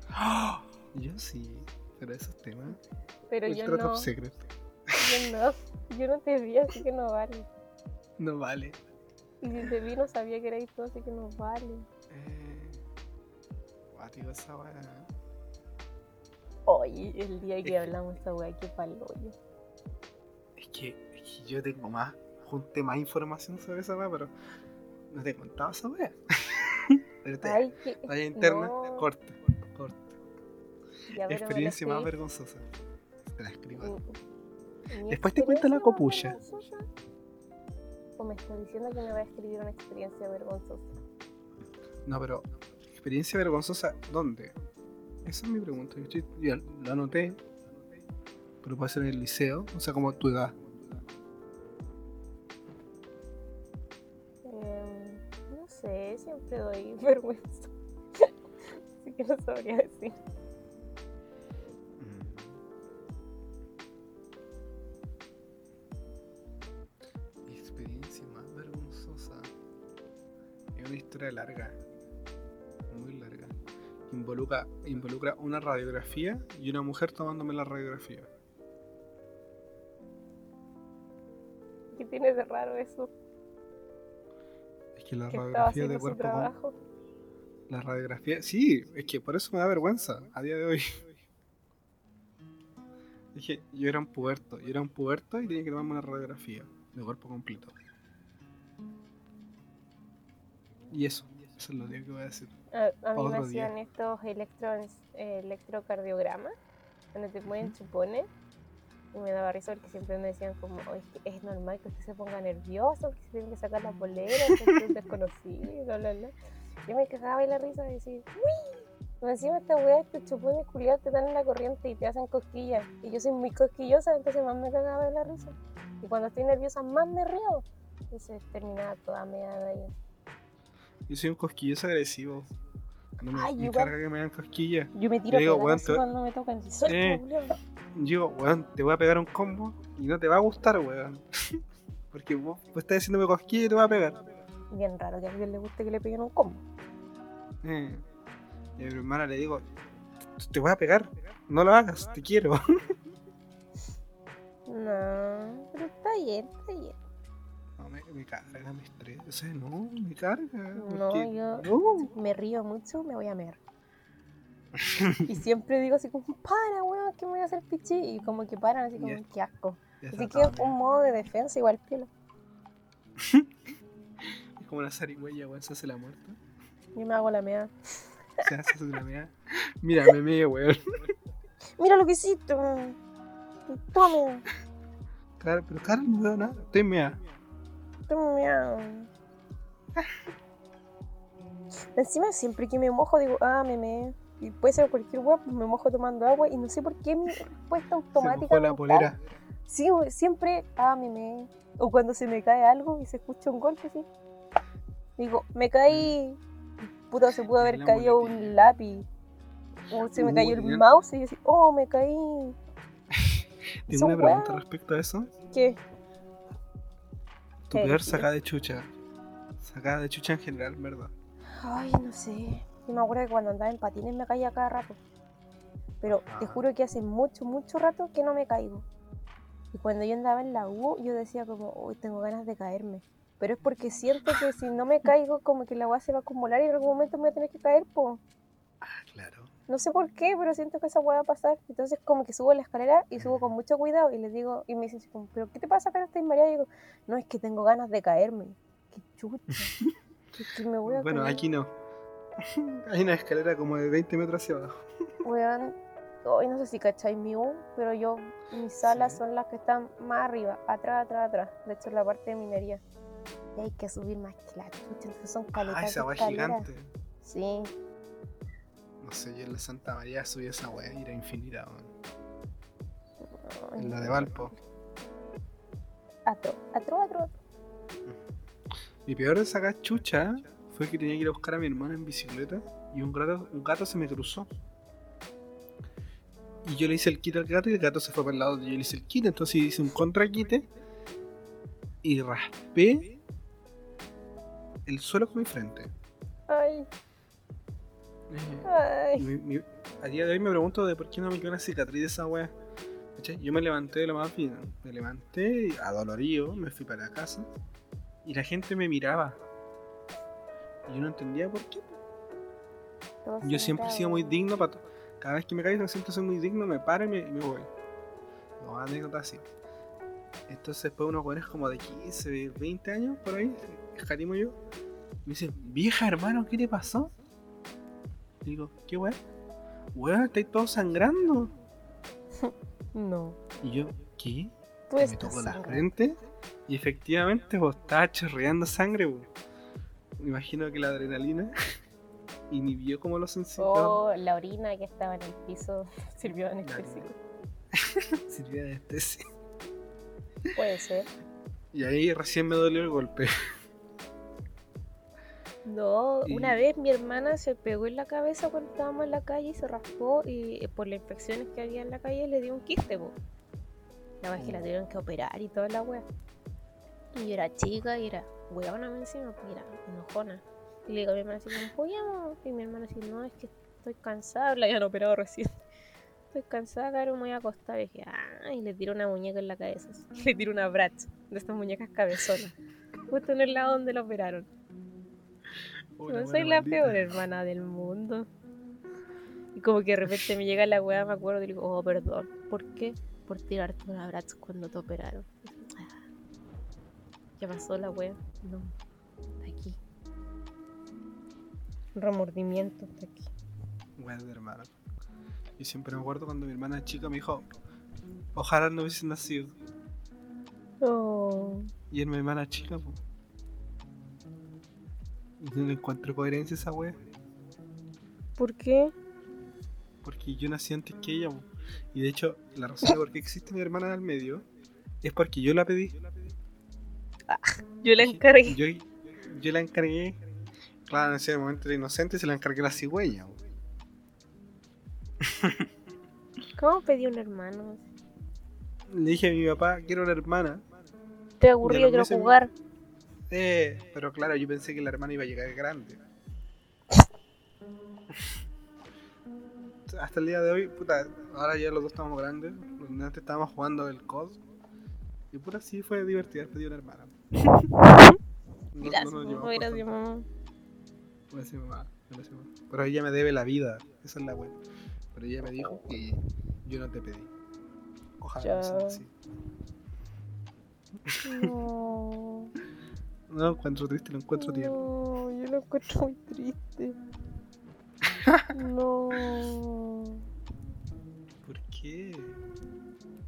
Yo sí, pero esos temas. Pero yo no, top secret. yo no. Yo no te vi, así que no vale. No vale. Y si te vi, no sabía que erais tú, así que no vale. Eh. Guático esa weá. Oye, el día Es que que- hablamos de esta weá, qué paloyo. Es que, es que yo tengo más. Junté más información sobre esa weá, pero. No te he contado esa weá. pero te. Ay. Talla interna, no. corta, corta. Ya, Experiencia más vergonzosa. Te la escribo. mi- mi Después te cuento la vergonzosa. ¿O me está diciendo que me va a escribir una experiencia vergonzosa? No, pero. Experiencia vergonzosa, ¿dónde? Esa es mi pregunta. Yo estoy- ya lo anoté. Pero puede ser en el liceo, o sea, como tu edad. Em, siempre doy vergüenza. Así que no sabría decir. Mm. Mi experiencia más vergonzosa. Es una historia larga. Muy larga. Involucra, involucra una radiografía y una mujer tomándome la radiografía. ¿Qué tiene de raro eso? Que la Que radiografía de cuerpo trabajo. La radiografía, sí, es que por eso me da vergüenza a día de hoy. Dije, yo era un puberto, yo era un puberto y tenía que tomarme una radiografía de cuerpo completo. Y eso, eso es lo único que voy a decir. A, a mí me Otro día. hacían estos electro, electrocardiogramas, donde te ponen chupones. Y me daba risa porque siempre me decían como, "Oye, es normal que usted se ponga nervioso, que se tiene que sacar la polera, que es desconocido, y bla, bla, bla. Yo me cagaba de la risa de decir, ¡Uy! Y encima esta weá, estos chupones culiados te dan en la corriente y te hacen cosquillas. Y yo soy muy cosquillosa, entonces más me cagaba de la risa. Y cuando estoy nerviosa, más me río. Entonces terminaba toda meada y Yo soy un cosquilloso agresivo. No me, Ay, me igual. carga que me hagan cosquillas. Yo me tiro Te digo, cuando me tocan. así, "Suelta, Eh. Culiao". Yo digo, weón, te voy a pegar un combo y no te va a gustar, weón. Porque vos, vos estás haciéndome cosquillas y te voy a pegar. Bien raro que a alguien le guste que le peguen un combo. Eh. Y a mi hermana le digo, te voy a pegar, no lo hagas, te quiero. No, pero está bien, está bien. No, me, me carga, me estresa. No, me carga. No, yo- no. Me río mucho, me voy a mear. y siempre digo así como, para, weón, que me voy a hacer pichi. Y como que paran así como, Ya. qué asco. Así que todo, un modo de defensa igual piola. Es como una zarigüeya, weón, se hace la muerta. Yo me hago la mea. Se hace la mea. Mira, me meo, weón. Mira lo que hiciste. weón. Tome, Claro, pero claro, no veo nada. Estoy mea. tome mea. Encima siempre que me mojo digo, ah, me me. Y puede ser cualquier weá, pues me mojo tomando agua y no sé por qué mi respuesta automática. la polera. Sí, siempre, ah, me, me. O cuando se me cae algo y se escucha un golpe, sí. Digo, me caí. Puta, se pudo haber La caído un lápiz. O se me cayó el mouse y yo así, oh, me caí. Tengo una pregunta respecto a eso. ¿Qué? Tu peor sacada de chucha. Sacada de chucha en general, ¿verdad? Ay, no sé. Yo me acuerdo que cuando andaba en patines me caía cada rato. Pero te Ajá. juro que hace mucho, mucho rato que no me caigo. Y cuando yo andaba en la U, yo decía como, uy, tengo ganas de caerme. Pero es porque siento que si no me caigo, como que la agua se va a acumular y en algún momento me voy a tener que caer, po. Ah, claro. No sé por qué, pero siento que esa hueá va a pasar. Entonces como que subo la escalera y subo con mucho cuidado y les digo, y me dicen, como, ¿pero qué te pasa, cara? ¿Estás mareada? Y digo, no, es que tengo ganas de caerme. Qué chucha. que, que me voy a Bueno, caer. aquí no. Hay una escalera como de 20 metros hacia abajo. Weón, hoy no sé si cacháis mi U, pero yo, mis salas Sí. son las que están más arriba, atrás, atrás, atrás. De hecho, en la parte de minería. Y hay que subir más que la chucha, entonces son caletas Ah, esa weá gigante. Sí, No sé, yo en la Santa María subí esa weá y era infinita, weón. En la de Valpo. Atro, atro, atro. Mi peor de sacar chucha fue que tenía que ir a buscar a mi hermana en bicicleta y un gato, un gato se me cruzó. Y yo le hice el quite al gato y el gato se fue para el lado donde yo le hice el quite. Entonces hice un contraquite y raspé el suelo con mi frente. Ay, Eh, ay. mi- mi- a día de hoy me pregunto de por qué no me quedó una cicatriz de esa wea. Yo me levanté de lo más bien. Me levanté adolorido, me fui para la casa y la gente me miraba. Y yo no entendía por qué. Todo Yo siempre he sido muy digno. para Cada vez que me caigo siempre soy muy digno, me paro y me, voy. No, anécdota así. Entonces después unos buenos como de 15, 20 años por ahí, escatimo yo, me dicen, vieja hermano, ¿qué te pasó? Digo, ¿qué weón? Weón, estáis todos sangrando. No. Y yo, ¿qué? Tú me tocó la sangrando. frente y efectivamente pues, estaba chorreando sangre. pues. Me imagino que la adrenalina inhibió como los sensibles. Oh, la orina que estaba en el piso sirvió de anestésico. Sirvió de anestesia. Puede ser. Y ahí recién me dolió el golpe. No, Y- una vez mi hermana se pegó en la cabeza cuando estábamos en la calle y se raspó y eh, por las infecciones que había en la calle le dio un quiste, po. La verdad es que la tuvieron que operar y toda la wea. Y yo era chica y era weona me encima, era enojona. Y le digo a mi hermana así juguemos. Y mi hermana así, no, es que estoy cansada, la habían operado recién. Estoy cansada, cabrón, me voy a acostar. Y dije, ah, y le tiro una muñeca en la cabeza. así. Le tiro una bratz de estas muñecas cabezonas. Justo en el lado donde la operaron. No soy la peor hermana del mundo. Y como que de repente me llega la weá, me acuerdo y digo, oh, perdón. ¿Por qué? Por tirarte un abrazo cuando te operaron. ¿Qué pasó la weá? No, está aquí. Remordimiento está aquí. Wea de hermano. Y siempre me acuerdo cuando mi hermana chica me dijo, ojalá no hubiese nacido. Oh, Y es mi hermana chica, po. Y no encuentro coherencia a esa wea. ¿Por qué? Porque yo nací antes que ella, po. Y de hecho, la razón de por qué existe mi hermana del medio es porque yo la pedí. Yo la encargué. Yo, yo la encargué. Claro, en ese momento era inocente, se la encargué a la cigüeña. ¿Cómo pedí un hermano? Le dije a mi papá, quiero una hermana. Estoy aburrido, quiero jugar. Eh, pero claro, yo pensé que la hermana iba a llegar grande. Hasta el día de hoy, puta, ahora ya los dos estamos grandes. Antes estábamos jugando el COD. Y puta, sí fue divertido pedido una hermana. No- no Gracias, mamá, gracias, mamá. Gracias, mamá. Gracias, mamá. Pero ella me debe la vida, esa es la buena. Pero ella me dijo que yo no te pedí. Ojalá no sea Ya. así. No. No lo encuentro triste, lo encuentro tierno. No, yo lo encuentro muy triste. No, ¿Por qué?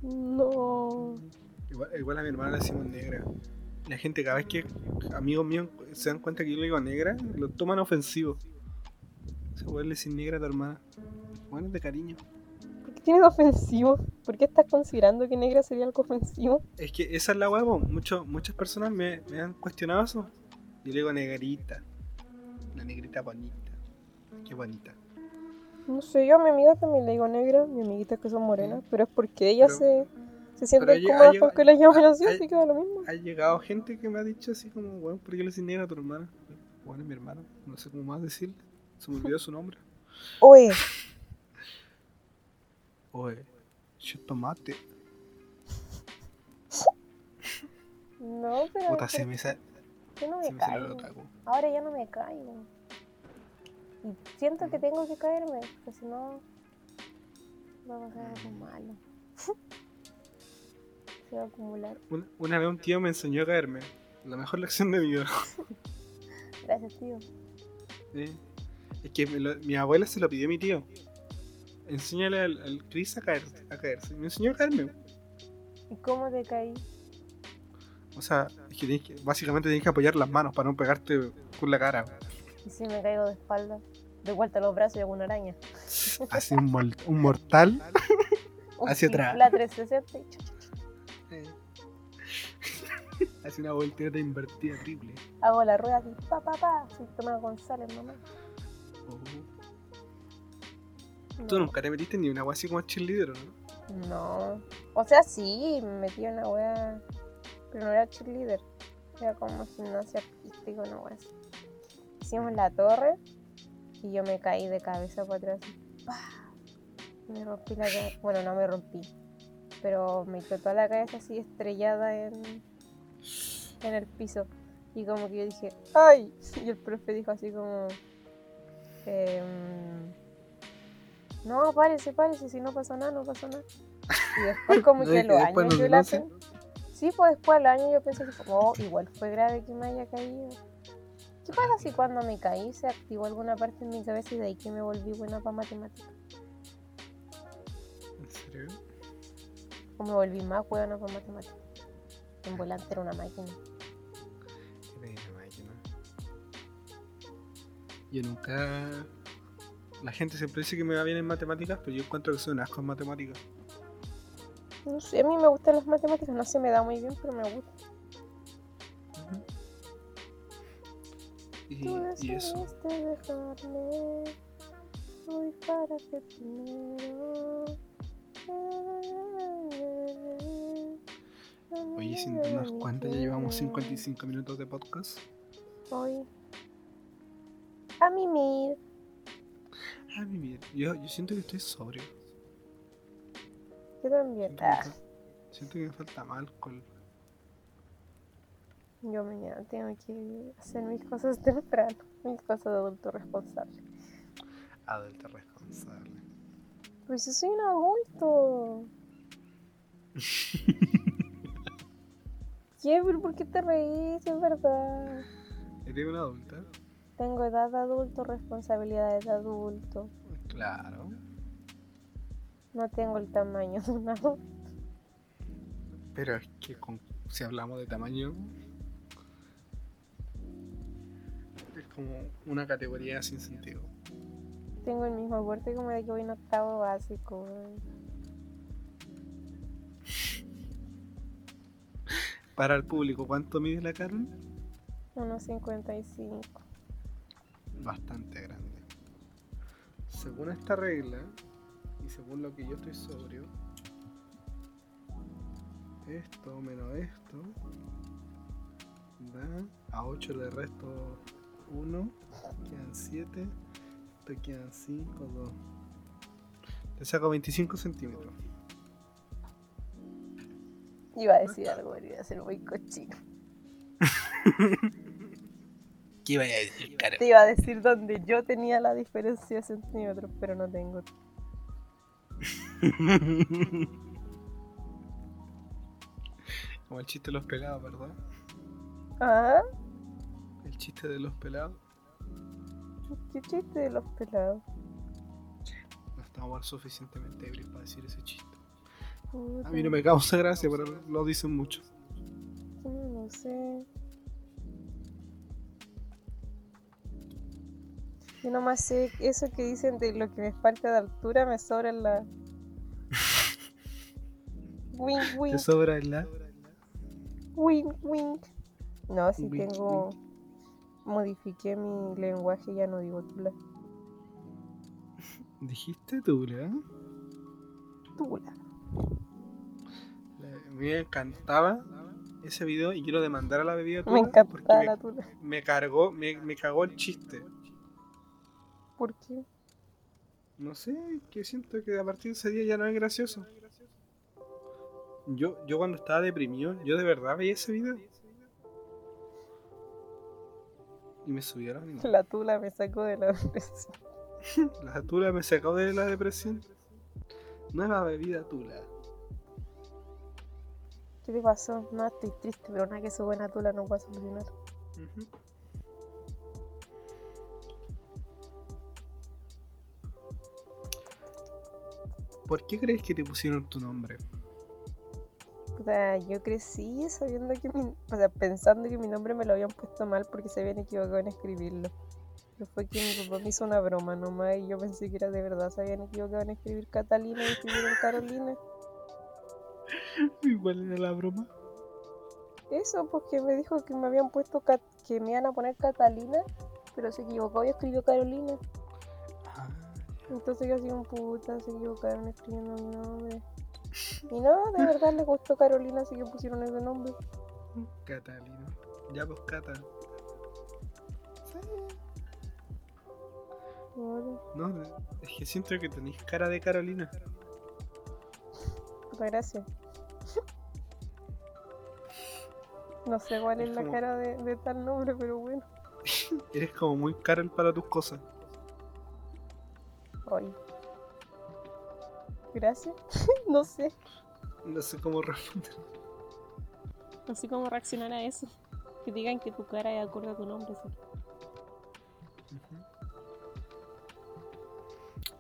no. Igual, igual a mi hermana le decimos negra. La gente cada vez que amigos míos se dan cuenta que yo le digo negra, lo toman ofensivo. Se puede decir negra a tu hermana. Bueno, es de cariño. ¿Por qué tienes ofensivo? ¿Por qué estás considerando que negra sería algo ofensivo? Es que esa es la huevo. Mucho, muchas personas me, me han cuestionado eso. Yo le digo negrita. La negrita bonita. Qué bonita. No sé, yo a mi amiga también le digo negra, mi amiguitas que son morenas, pero es porque Pero- se, se ha cómodas llegado- con que las llamen ha- así, así que da lo mismo. Ha llegado gente que me ha dicho así como, bueno, ¿por qué le negra a tu hermana? Bueno, es mi hermana. No sé cómo más decirle. Se me olvidó su nombre. Oye, Oye, yo tomate. no, pero Puta, es se me, sa- yo no me caigo. Ahora ya no me caigo. Y siento que tengo que caerme, porque si no va a pasar algo malo. Se va a acumular. Una, una vez un tío me enseñó a caerme. La mejor lección de mi vida. Gracias, tío. Es que lo- mi abuela se lo pidió a mi tío. Enséñale al, al Chris a, caer, a caerse. Me enseñó a caerme. ¿Y cómo te caí? O sea, es que, tenés que- básicamente tienes que apoyar las manos para no pegarte con la cara. ¿Y si me caigo de espalda? De vuelta a los brazos y hago una araña. Así un, un mortal. Hacia atrás. La 360 Hace una voltereta invertida triple. hago la rueda así, pa, pa, pa. Soy Tomás González, mamá. Oh. No. Tú nunca te metiste ni una agua así como cheerleader, ¿no? No. O sea, sí, me metí en una wea. Pero no era cheerleader. Era como gimnasia artística, una wea así. Hicimos la torre y yo me caí de cabeza para atrás. Me rompí la cabeza. Bueno, no me rompí. Pero me quedó toda la cabeza así estrellada en, en el piso. Y como que yo dije, ¡ay! Y el profe dijo así como. em, no, párese, párese, si no pasa nada, no pasa nada. Y después como que a los años yo la pen- Sí, pues después al año yo pensé que oh, igual fue grave que me haya caído. ¿Qué pasa si cuando me caí se activó alguna parte en mi cabeza y de ahí que me volví buena para matemáticas? ¿En serio? O me volví más buena para matemáticas. En volante era una máquina. Yo nunca. La gente siempre dice que me va bien en matemáticas, pero yo encuentro que soy un asco en matemáticas. No sé, a mí me gustan las matemáticas, no se me da muy bien, pero me gusta. Y, Tú y eso. dejarme. Voy para que primero. Oye, sin darnos cuenta, ya llevamos 55 minutos de podcast. Hoy. A mimir. Ah, mi mierda. Yo, yo siento que estoy sobrio. Yo también. Siento que, me Ah, fal- siento que me falta más alcohol. yo mañana tengo que hacer mis cosas temprano. Mis cosas de adulto responsable. Adulto responsable. Pues yo soy un adulto. ¿Qué? ¿Pero por qué te reís? Es verdad. ¿Eres una adulta? Tengo edad de adulto, responsabilidades de adulto. Claro. No tengo el tamaño de un adulto. Pero es que con- si hablamos de tamaño, es como una categoría sin sentido. Tengo el mismo porte como de que voy en octavo básico. Para el público, ¿cuánto mide la Carol? 1.55. Bastante grande. Según esta regla, y según lo que yo estoy sobrio, esto menos esto da a 8 le resto 1, quedan 7, te quedan 5, 2. Te saco 25 centímetros. Iba a decir algo, iba a ser muy cochino. ¿Qué iba a decir, Carol? Te iba a decir donde yo tenía la diferencia de centímetros, pero no tengo. Como el chiste de los pelados, ¿verdad? ¿Ah? El chiste de los pelados. ¿Qué chiste de los pelados? No estamos suficientemente ebrios para decir ese chiste. Puta, A mí no me causa gracia, pero lo dicen mucho. No lo sé. Yo nomás sé eso que dicen de lo que me falta de altura me sobra en la. Wink, Te wink, sobra la. wink, wink. No, si Wink, tengo. Modifiqué mi lenguaje, ya no digo tula. Dijiste ¿eh? Tula. La- Me encantaba ese video y quiero demandar a la bebida Tula me, la tula. me cargó, me, me cagó el chiste. ¿Por qué? No sé, que siento que a partir de ese día ya no es gracioso. Yo, yo cuando estaba deprimido, yo de verdad veía ese video. Y me subía ánimos. La tula me sacó de la depresión. La tula me sacó de la depresión. Nueva bebida tula. ¿Qué te pasó? No, estoy triste, pero nada que su buena tula no pueda solucionar. Ujú. ¿Por qué crees que te pusieron tu nombre? Puta, yo crecí sabiendo que mi, o sea, pensando que mi nombre me lo habían puesto mal porque se habían equivocado en escribirlo. Pero fue que mi papá me hizo una broma nomás y yo pensé que era de verdad, se habían equivocado en escribir Catalina y escribieron Carolina. Igual era la broma. Eso, pues que me dijo que me habían puesto que me iban a poner Catalina, pero se equivocó y escribió Carolina. Entonces yo así un puta, se equivocaron escribiendo mi nombre. Y no, de verdad les gustó Carolina, así que pusieron ese nombre. Catalina. Ya pues Cata. Bueno, No, es que siento que tenéis cara de Carolina. puta gracias. No sé cuál es Es la como- cara de, de tal nombre, pero bueno. Eres como muy Carol para tus cosas. Gracias. no sé. No sé cómo responder. No sé cómo reaccionar a eso. Que digan que tu cara es acorde a tu nombre. sí.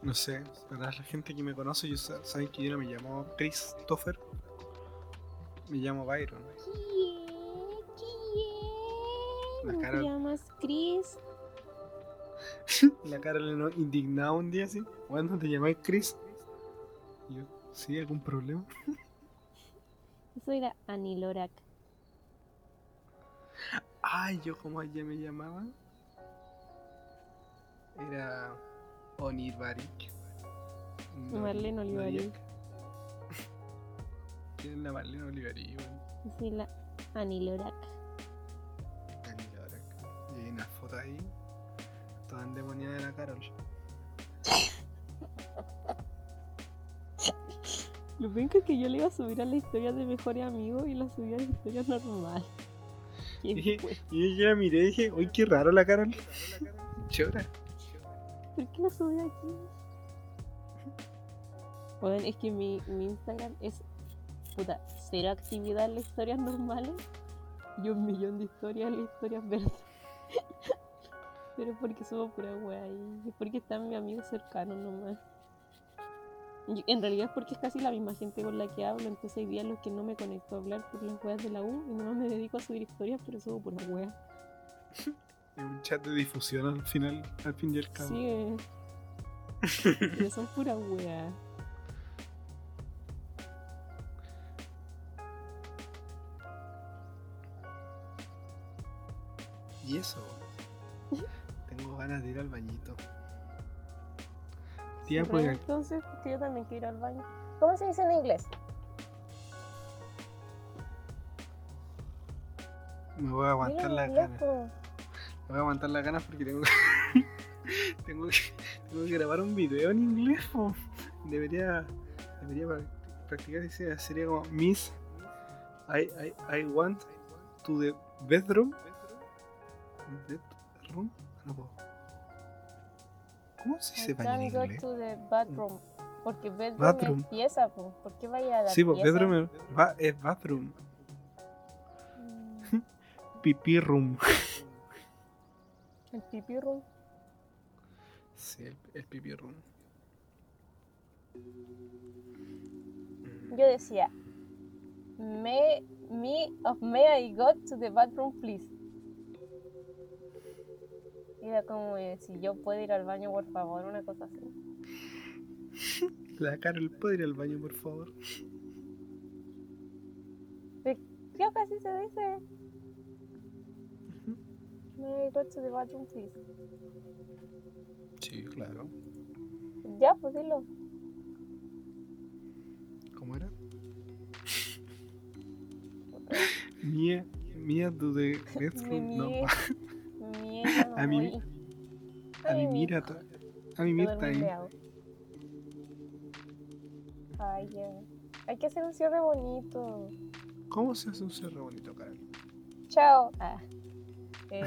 No sé, para la gente que me conoce, yo sa- saben que yo no me llamo Christopher. Me llamo Byron. La ¿Cómo cara- te llamas Chris? La cara le no indignada un día así. ¿Cuándo te llamáis Chris? Y yo, ¿sí? ¿Algún problema? Soy la Anilorak. Ay, yo como ella me llamaba. Era Onir Barik. Marlene Olivari. ¿Quién es la Marlene Olivari? weón? Sí, la Anilorak. Dani Lorak. Y hay una foto ahí. Toda endemoniada de la Carol. Lo penca es que yo le iba a subir a la historia de mejores amigos y la subí a la historia normal. Y, y yo la miré y dije, uy, qué raro la Carol. Chora. ¿Por qué la subí aquí? Bueno, es que mi, mi Instagram es puta, cero actividad en las historias normales y un millón de historias en las historias verdes. Pero porque subo pura wea ahí. Es porque están mis amigos cercanos nomás. Y en realidad es porque es casi la misma gente con la que hablo, entonces hay días en los que no me conecto a hablar por las weas de la U y nomás me dedico a subir historias, pero subo pura wea. Es un chat de difusión al final, al fin y al cabo. Sí, eh. pero son pura wea. Y eso. Ganas de ir al bañito. Tía, Sí, pues, entonces, yo también quiero ir al baño. ¿Cómo se dice en inglés? me voy a aguantar las ganas. Me voy a aguantar las ganas porque tengo tengo, que, tengo que grabar un video en inglés. po. Debería, debería prac- practicar esa sería como Miss I, I, I want to the bedroom. Bedroom? No puedo. ¿Cómo se dice baño en can't go inglés? to the bathroom. Porque bedroom, Bathroom. es pieza, po. ¿por qué va a la Sí, pieza? bedroom es, ba- es bathroom. Mm, Pipí room. El pipi room. Sí, el, el pipí room. Yo decía, me, me, of may I go to the bathroom, please. Era como si yo puedo ir al baño, por favor, una cosa así. La Carol, ¿puedo ir al baño, por favor? Creo que así se dice. I go to the bathroom, please. Sí, claro. Ya, pues dilo. ¿Cómo era? Mía, mía, Me bedroom. No, Me me A mí- voy. a mi Ay, mira, a mi mira ahí. Ay, ya. Hay que hacer un cierre bonito. ¿Cómo se hace un cerro bonito, Carol? Chao. Ah. Eh,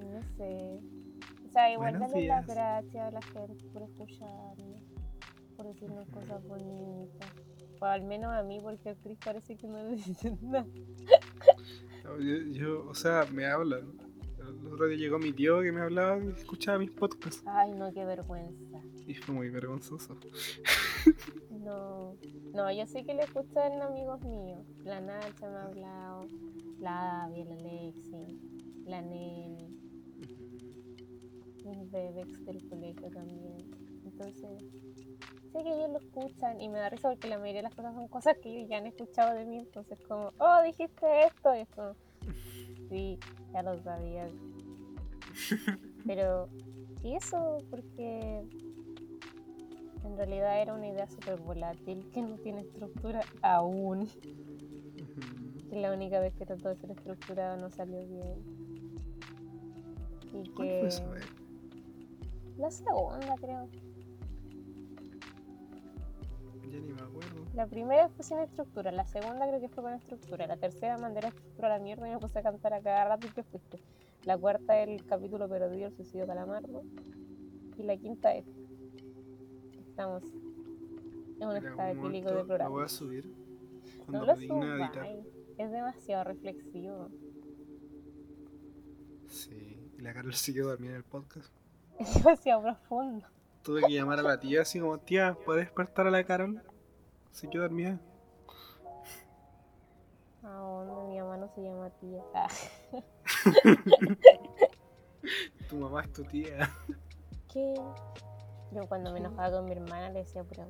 no sé. O sea, igual Buenos darle las gracias a la gente por escucharme, por decirnos cosas bonitas. O al menos a mí, porque el Chris parece que no le dicen nada. No, Yo, yo, o sea, me hablan. El otro día llegó mi tío que me hablaba y escuchaba mis podcasts. Ay, no, qué vergüenza. Y fue muy vergonzoso. No, no, yo sé que le escuchan amigos míos. La Nacha me ha hablado, la Abby, la Lexi, la Nene, mis bebés del colegio también. Entonces, sé que ellos lo escuchan y me da risa porque la mayoría de las cosas son cosas que ellos ya han escuchado de mí. Entonces, como, oh, dijiste esto. Y es como, sí, ya lo sabía. Pero, y eso porque en realidad era una idea súper volátil que no tiene estructura aún. Que la única vez que trató de ser estructurada no salió bien. Y ¿Cuál que. fue esa vez? La segunda, creo. Ya ni me acuerdo. La primera fue sin estructura, la segunda creo que fue con estructura, la tercera mandé la estructura a la mierda y me puse a cantar a cada rato y que fuiste. La cuarta el capítulo perdido, el suicidio calamardo. Y la quinta es. Estamos en un estado etílico de programa. Lo voy a subir. No Cuando lo digna editar. subáis. Es demasiado reflexivo. Sí. Y la Carol quedó dormida en el podcast. Es demasiado profundo. Tuve que llamar a la tía así como, tía, ¿puedes despertar a la Carol? Se quedó dormida. ¿A dónde? Mi mamá no se llama tía. Tu mamá es tu tía. ¿Qué? Yo cuando me enojaba con mi hermana le decía pura.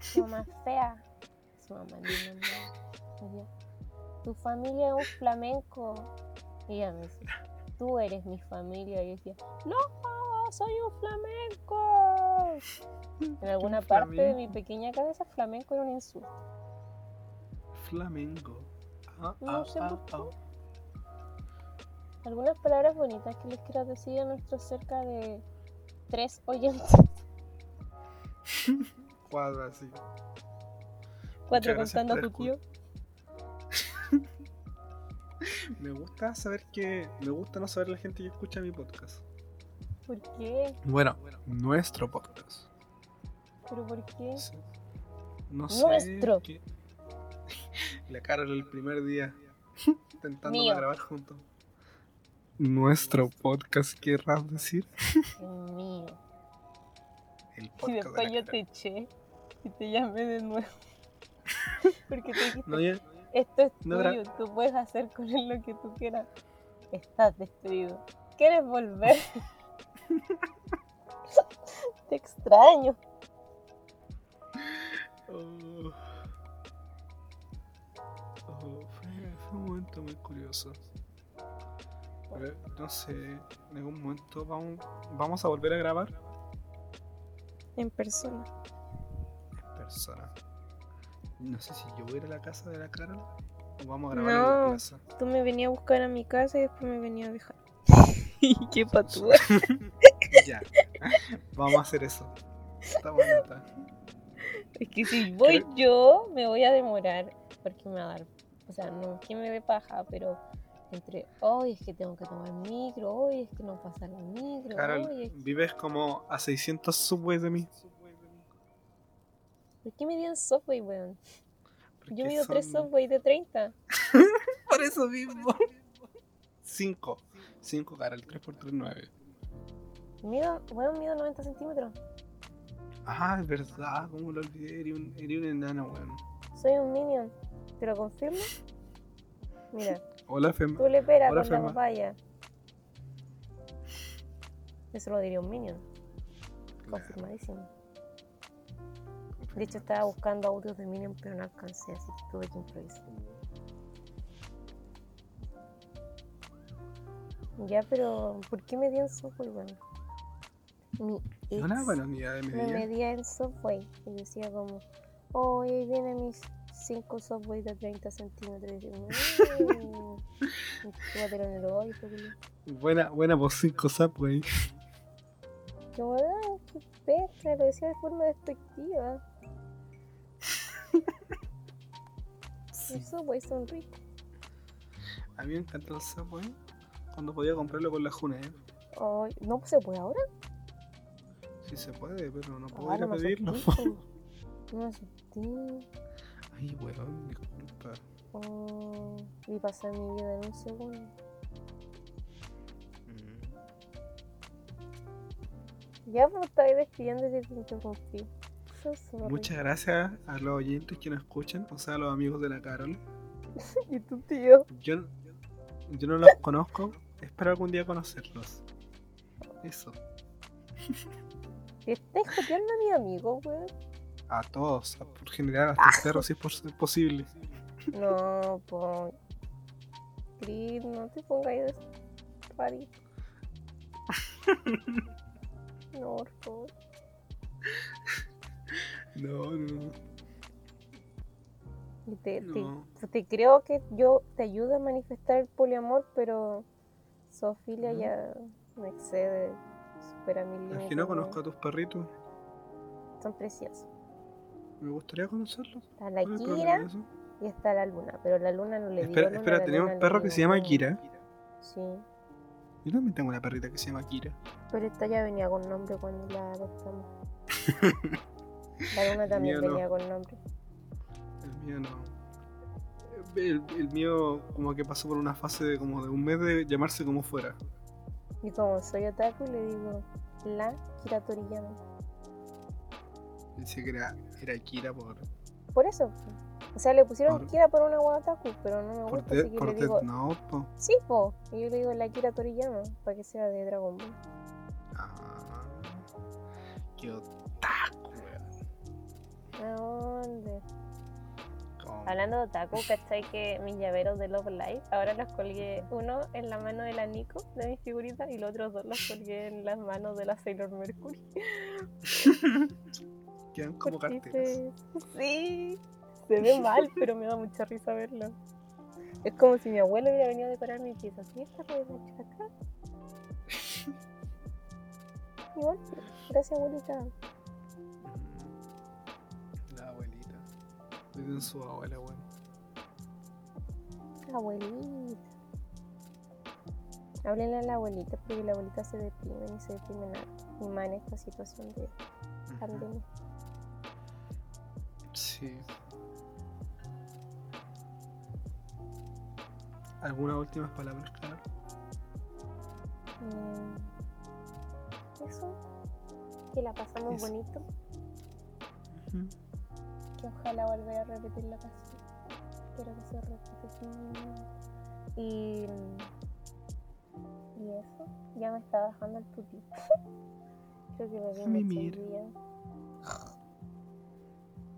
Su mamá es fea. Su mamá linda. Tu familia es un flamenco. Y ella me decía, tú eres mi familia. Y yo decía, no, soy un flamenco. En alguna parte de mi flamenco? pequeña cabeza, flamenco era un insulto. Flamengo. Ah, No ah, sé ah, por ah. Algunas palabras bonitas que les quiero decir a nuestros cerca de tres oyentes. Cuadro así. Cuatro contando a tu tío. Me gusta saber que. Me gusta no saber la gente que escucha mi podcast. ¿Por qué? Bueno, nuestro podcast. ¿Pero por qué? Sí. No sé. Nuestro. qué- La Carol el primer día. Intentando grabar juntos. Nuestro podcast, querrás decir. Mío. El podcast. de después la yo te eché y te llamé de nuevo. Porque te dijiste, No, ya. esto es no tuyo, tú puedes hacer con él lo que tú quieras. Estás despedido. ¿Quieres volver? te extraño. Oh. Oh, fue, fue un momento muy curioso. No sé, en algún momento vamos, vamos a volver a grabar En persona. en persona. No sé si yo voy a ir a la casa de la Carol o vamos a grabar en la plaza. Tú me venías a buscar a mi casa y después me venías a dejar. Qué patúa. Ya, vamos a hacer eso. Está está. Es que si voy yo, me voy a demorar. Porque me va a dar. O sea, no que me dé paja, pero entre hoy es que tengo que tomar micro, hoy es que no pasa la micro, Carol, hoy es vives como a 600 subways de mí. ¿Por qué me dieron Subway, weón? Yo mido tres son- Subway de 30. Por eso mismo. 5. 5, Carol, 3 por 3, 9. Mido, weón, mido 90 centímetros. Ah, es verdad, cómo lo olvidé, eres un, eres un enano, weón. Soy un minion. ¿Te lo confirmo? Mira, Hola, Fem. tú le peras Hola, con la Fema. papaya. Eso lo diría un minion. Confirmadísimo. De hecho, estaba buscando audios de Minion, pero no alcancé, así que tuve que improvisar. Ya, pero ¿por qué me di en Subway, bueno? Mi ex Una buena unidad de me medía en Subway y decía como, oh, ahí vienen mis 5 Subway de 30 centímetros. "Mm". Buena, buena por 5 subway. Como, ah, qué pesca, lo decía de forma despectiva. Los Subway son ricos. A mí me encanta el subway cuando podía comprarlo con la Junaed. Ay, no pues, se puede ahora. Sí se puede, pero no puedo Ah, ir no pedirlo. No me asusté. Ay, weón, disculpa. Oh, vi pasar mi vida en un segundo. Mm. Ya pues estáis despidiendo y te interrumpí. Muchas gracias a los oyentes que nos escuchan, o sea, a los amigos de la Carol. ¿Y tu tío? Yo, yo no los conozco, espero algún día conocerlos. Eso. ¿Estás joteando a mi amigo, weón? A todos, a- por general, hasta el perro si es pos- posible. No, pues. Chris, no te pongas ahí de party. No, por favor. No, no, Y te, te- no. te creo que yo te ayudo a manifestar el poliamor, pero Sofía Ujú. ya me excede, supera mi. Es que no conozco a tus perritos. Son preciosos. Me gustaría conocerlos. Está la ¿Cuál es el problema Kira y está la luna, pero la luna no le digo Espera, luna, espera, tenemos un perro que digo se llama. Kira. Sí, Yo también tengo una perrita que se llama Kira. pero esta ya venía con nombre cuando la adoptamos. La luna también no. venía con nombre. El mío no. El, el mío como que pasó por una fase de como de un mes de llamarse como fuera. Y como soy otaku, le digo la Kira Toriyama. Dice que era, era Kira por, Por eso. O sea, le pusieron Por- Kira por una guata otaku, pero no me por, gusta, de- así que por le digo no, po. sí, po. Y yo le digo la Kira Toriyama, para que sea de Dragon Ball. Ah, qué otaku, weón. ¿A dónde? Hablando de otaku, ¿cachai? Que mis llaveros de Love Live, ahora los colgué uno en la mano de la Nico, de mis figuritas, y los otros dos los colgué en las manos de la Sailor Mercury. Quedan como carteras. se- Sí, se ve mal, pero me da mucha risa verlo. Es como si mi abuelo hubiera venido a decorar mi pieza. ¿Sí esta ser acá? Igual, gracias abuelita. La abuelita. Cuiden su abuela, weón. Abuelita. Háblenle a la abuelita porque la abuelita se deprime y se deprime nada. Y más en esta situación de pandemia. Sí. ¿Algunas últimas palabras, Clara? Mm, Eso. Que la pasamos Eso. bonito. Ujú. Que ojalá volver a repetir la canción. Quiero que se repita. Y. Y eso. Ya me está bajando el tuti. Creo que Mimir. día.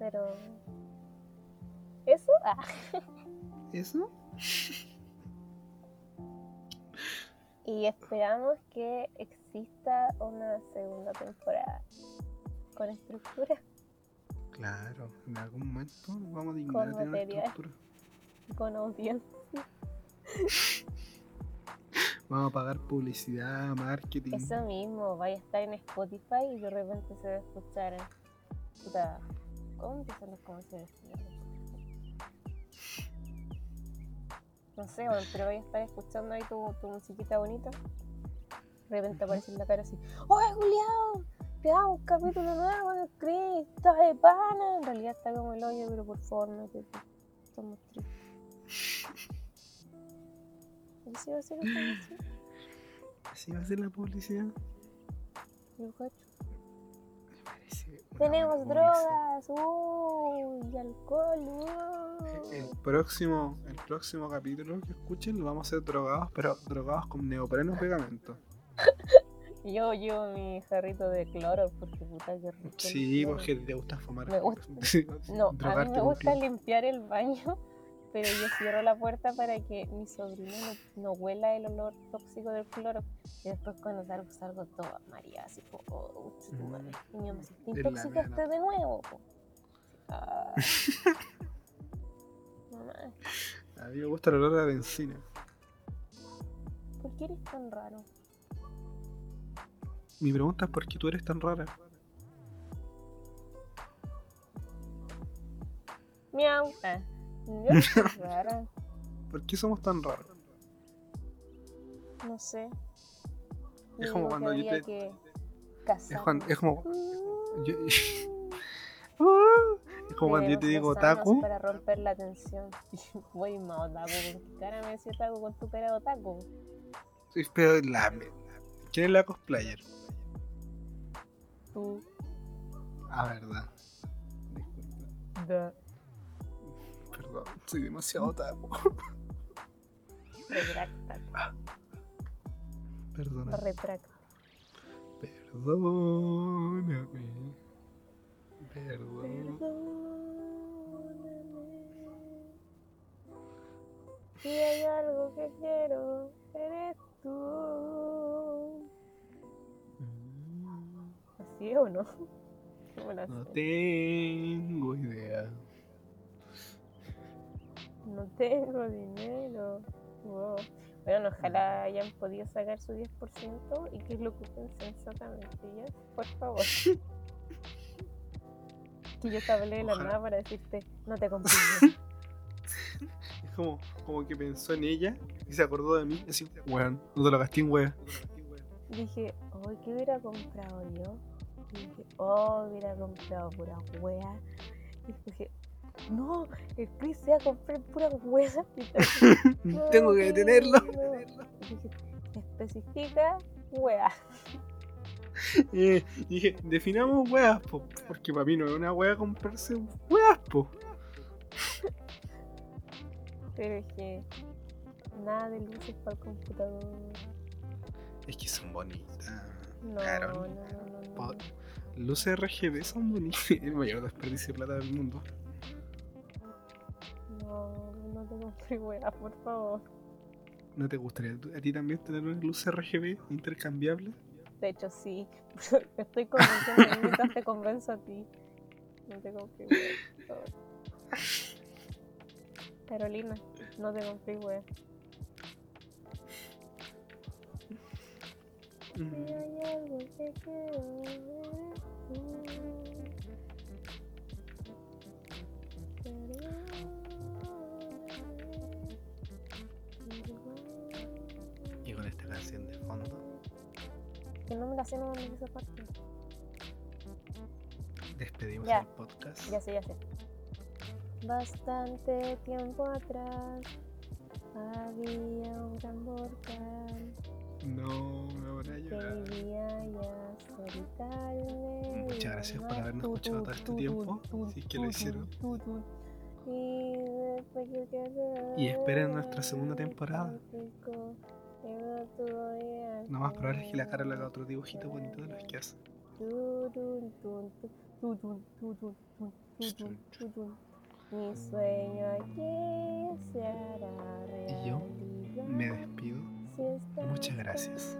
Pero. ¿Eso? Ah. ¿Eso? Y esperamos que exista una segunda temporada. Con estructura. Claro, en algún momento vamos a dignar Con tener una material. estructura. Con audiencia. Vamos a pagar publicidad, marketing. Eso mismo, vaya a estar en Spotify y de repente se va a escuchar. ¿Cómo empiezan los comerciales? No sé, weón, pero voy a estar escuchando ahí tu, tu musiquita bonita. De repente aparece en la cara así: ¡Oye, Julián! Te hago un capítulo nuevo de Chris, está de pana. En realidad está como el hoyo, pero por favor, no te. Estamos tristes. ¿Y si va a ser esta canción? Así va a ser la publicidad. Cacho. Tenemos drogas, uy, y alcohol, uy. El próximo, el próximo capítulo que escuchen lo vamos a hacer drogados, pero drogados con neopreno y pegamento. Yo llevo mi jarrito de cloro porque puta que rico. Sí, porque te gusta fumar. Me gusta. Sí, No, a mí drogarte me gusta limpiar el baño, pero yo cierro la puerta para que mi sobrino no, no huela el olor tóxico del cloro. Y después cuando salgo, salgo toda María, así como, oh, tu madre. Y mi mamá ¿te la intoxicaste de nuevo? po?" Ah. Mamá, A mí me gusta el olor a benzina. ¿por qué eres tan raro? Mi pregunta es por qué tú eres tan rara. Miau. Ah, rara, ¿Por qué somos tan raros? no sé. Es como cuando yo te- que Es, cuando, es como. Mm. yo- es como cuando yo te digo otaku. Para romper la tensión. Voy más otaku. ¿Con qué cara me decía otaku con tu cara de otaku? Sí, Pero la. ¿Quién es la cosplayer? Tú. Ah, verdad. Disculpa. Da. Soy demasiado otaku. Retracta. Perdona. Retracta. Perdóname. Perdón. Perdóname. Si hay algo que quiero, eres tú. ¿Así o no? No tengo idea. No tengo dinero. Wow. Bueno, ojalá hayan podido sacar su 10% y que lo ocupen sensatamente, ¿ya? Por favor. que yo te hablé de la nada para decirte, no te compré. Es como, como que pensó en ella y se acordó de mí. Así, weón, no te lo gasté en wea. dije, oh, ¿qué hubiera comprado yo? Y dije, oh, hubiera comprado pura wea. Y dije, no, el Chris se va a comprar pura wea. Y estaba No, Tengo que detenerlo. no. Especifica wea. Eh, dije, definamos weas, po, porque para mí no es una wea comprarse weas, po. Pero es que nada de luces para el computador. Es que son bonitas. No, Claro. no, no, no, no. Po- Luces RGB son bonitas. El mayor desperdicio de plata del mundo. No, no te compré weá, por favor. ¿No te gustaría a ti también tener una luz RGB intercambiable? De hecho, sí. Estoy convenciendo a mí mientras te convenzo a ti. No te compré weá, por favor. Carolina, no te compré weá. Mm. Que no me la sé, no me esa parte. despedimos Ya. el podcast. Ya sé, ya sé. Bastante tiempo atrás había un gran volcán No, me voy a que llorar. vivía ya solitario. Muchas gracias por habernos escuchado todo este tiempo, si es que lo hicieron. Y esperen nuestra segunda temporada. Lo más probable es que la cara le haga otro dibujito bonito de los que hace. Mi sueño aquí se hará realidad. Y yo Me despido. Muchas gracias.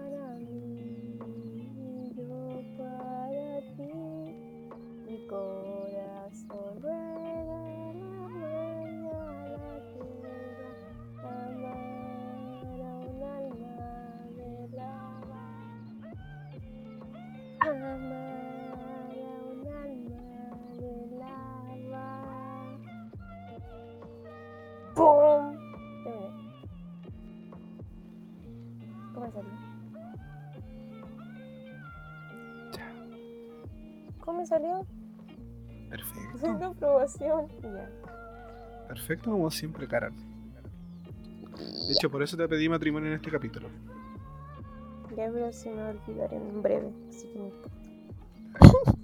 Salió? Perfecto. Una aprobación. Ya. Perfecto como siempre, Carol. De hecho, por eso te pedí matrimonio en este capítulo. Ya, pero se me va a olvidar en breve, así que no importa.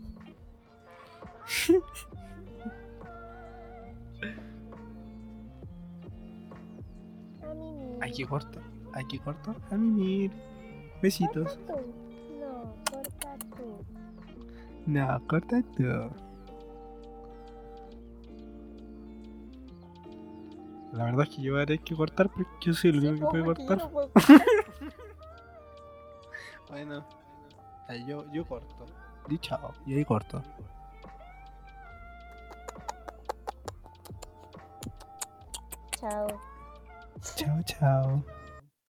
A mí Aquí corto. Aquí corto. A mimir. Besitos. No, corta tú. La verdad es que yo haré que cortar porque yo soy el Sí, único que puede que yo cortar. no puedo cortar. Bueno, ahí yo, yo corto. Di chao. Y ahí corto. Chao. Chao, chao.